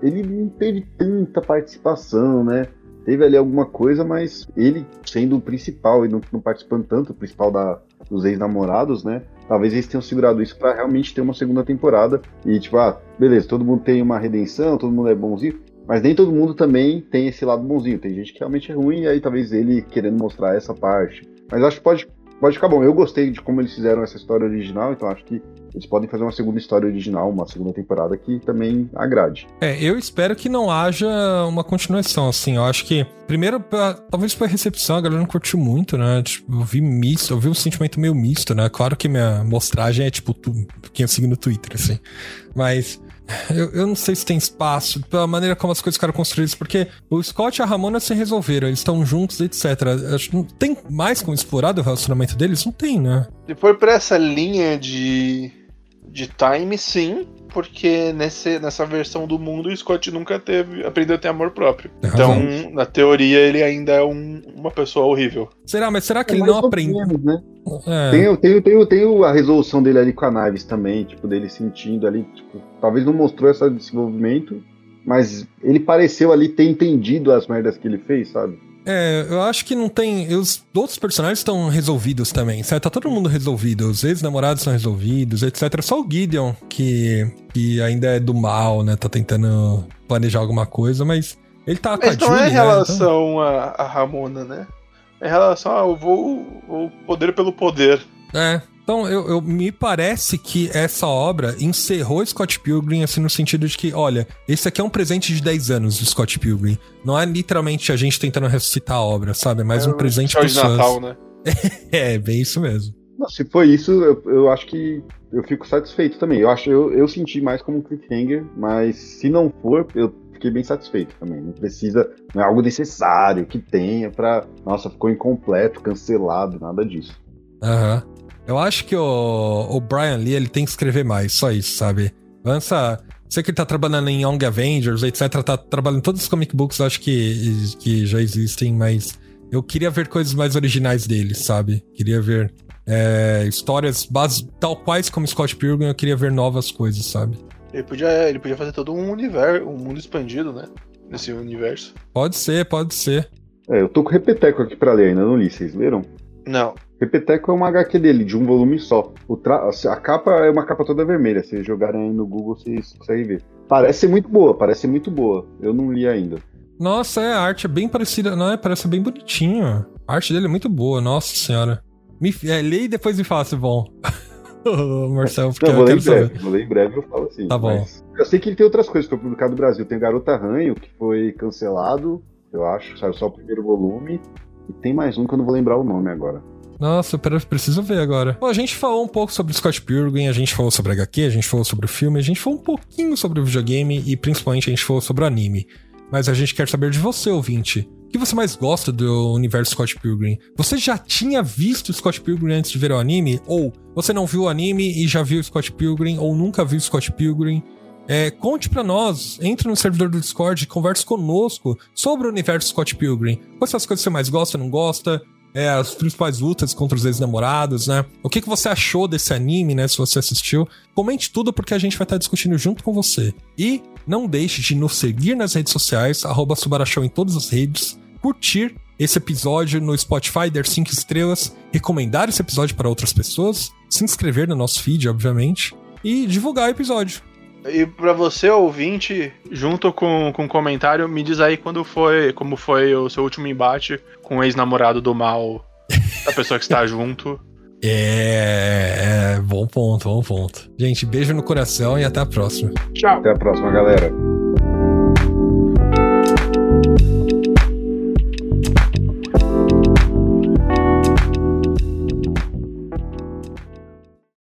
Speaker 4: ele não teve tanta participação, né? Teve ali alguma coisa, mas ele sendo o principal e não, não participando tanto, o principal da, dos ex-namorados, né? Talvez eles tenham segurado isso para realmente ter uma segunda temporada. E tipo, ah, beleza, todo mundo tem uma redenção, todo mundo é bonzinho. Mas nem todo mundo também tem esse lado bonzinho. Tem gente que realmente é ruim, e aí talvez ele querendo mostrar essa parte. Mas acho que pode, pode ficar bom. Eu gostei de como eles fizeram essa história original, então acho que eles podem fazer uma segunda história original, uma segunda temporada que também agrade.
Speaker 2: É, eu espero que não haja uma continuação, assim. Eu acho que, primeiro, pra, talvez pela recepção, a galera não curtiu muito, né? Tipo, eu vi misto, eu vi um sentimento meio misto, né? Claro que minha mostragem é, tipo, tu, quem eu sigo no Twitter, assim. Mas. Eu, eu, não sei se tem espaço, pela maneira como as coisas ficaram construídas, porque o Scott e a Ramona se resolveram, eles estão juntos, etc. Acho que não tem mais como explorar o relacionamento deles? Não tem, né?
Speaker 3: Se for pra essa linha de de time, sim, porque nesse, nessa versão do mundo o Scott nunca teve aprendeu a ter amor próprio. Tem então, na teoria, ele ainda é um, uma pessoa horrível.
Speaker 2: Será? Mas será que é ele não aprendeu? Né?
Speaker 4: É. Tem, tem, tem, tem a resolução dele ali com a Naves também, tipo, dele sentindo ali, tipo, talvez não mostrou esse desenvolvimento, mas ele pareceu ali ter entendido as merdas que ele fez, sabe?
Speaker 2: É, eu acho que não tem. Os outros personagens estão resolvidos também, certo? Tá todo mundo resolvido. Os ex-namorados estão resolvidos, etc. Só o Gideon, que, que ainda é do mal, né? Tá tentando planejar alguma coisa, mas ele tá
Speaker 3: mas com a não é Julie, é relação né? então... a, a Ramona, né? É relação ao vou, vou poder pelo poder.
Speaker 2: É, então, eu, eu, me parece que essa obra encerrou Scott Pilgrim, assim, no sentido de que, olha, esse aqui é um presente de 10 anos do Scott Pilgrim. Não é literalmente a gente tentando ressuscitar a obra, sabe? É mais é um presente
Speaker 3: de Natal, né?
Speaker 2: é, bem isso mesmo.
Speaker 4: se foi isso, eu, eu, acho que eu fico satisfeito também. Eu acho eu, eu senti mais como um cliffhanger, mas se não for, eu fiquei bem satisfeito também. Não precisa, não é algo necessário que tenha pra. Nossa, ficou incompleto, cancelado, nada disso.
Speaker 2: Aham. Uhum. Eu acho que o, o Brian Lee ele tem que escrever mais, só isso, sabe? Lança. Sei que ele tá trabalhando em Young Avengers, etc. Tá trabalhando em todos os comic books, acho que, que já existem, mas eu queria ver coisas mais originais dele, sabe? Queria ver é, histórias base, tal quais como Scott Pilgrim, eu queria ver novas coisas, sabe?
Speaker 3: Ele podia, ele podia fazer todo um universo, um mundo expandido, né? Nesse universo.
Speaker 2: Pode ser, pode ser.
Speaker 4: É, eu tô com o Repeteco aqui pra ler, ainda não li, vocês leram?
Speaker 3: Não.
Speaker 4: Repeteco é uma HQ dele, de um volume só. Tra... A capa é uma capa toda vermelha. Se jogarem aí no Google, vocês conseguem ver. Parece muito boa, parece muito boa. Eu não li ainda.
Speaker 2: Nossa, é, a arte é bem parecida, não é? Parece bem bonitinho. A arte dele é muito boa, nossa senhora. Me, é, lê e depois me fala se é bom. Marcelo,
Speaker 4: porque não, vou ler em breve, vou ler em breve eu falo assim.
Speaker 2: Tá bom.
Speaker 4: Eu sei que ele tem outras coisas para publicar no Brasil. Tem Garota Ranho, que foi cancelado, eu acho, saiu só o primeiro volume. E tem mais um que eu não vou lembrar o nome agora.
Speaker 2: Nossa, eu preciso ver agora. Bom, a gente falou um pouco sobre Scott Pilgrim, a gente falou sobre HQ, a gente falou sobre o filme, a gente falou um pouquinho sobre o videogame e principalmente a gente falou sobre o anime. Mas a gente quer saber de você, ouvinte. O que você mais gosta do universo Scott Pilgrim? Você já tinha visto Scott Pilgrim antes de ver o anime? Ou você não viu o anime e já viu Scott Pilgrim? Ou nunca viu Scott Pilgrim? É, conte para nós, entre no servidor do Discord e converse conosco sobre o universo Scott Pilgrim. Quais são as coisas que você mais gosta, não gosta? É, as principais lutas contra os ex-namorados, né? O que, que você achou desse anime, né? Se você assistiu. Comente tudo porque a gente vai estar discutindo junto com você. E não deixe de nos seguir nas redes sociais, arroba em todas as redes, curtir esse episódio no Spotify, dar 5 estrelas, recomendar esse episódio para outras pessoas, se inscrever no nosso feed, obviamente, e divulgar o episódio.
Speaker 3: E para você, ouvinte, junto com, com um comentário, me diz aí quando foi, como foi o seu último embate com o ex-namorado do mal, da pessoa que está junto.
Speaker 2: É, é, bom ponto, bom ponto. Gente, beijo no coração e até a próxima.
Speaker 3: Tchau.
Speaker 4: Até a próxima, galera.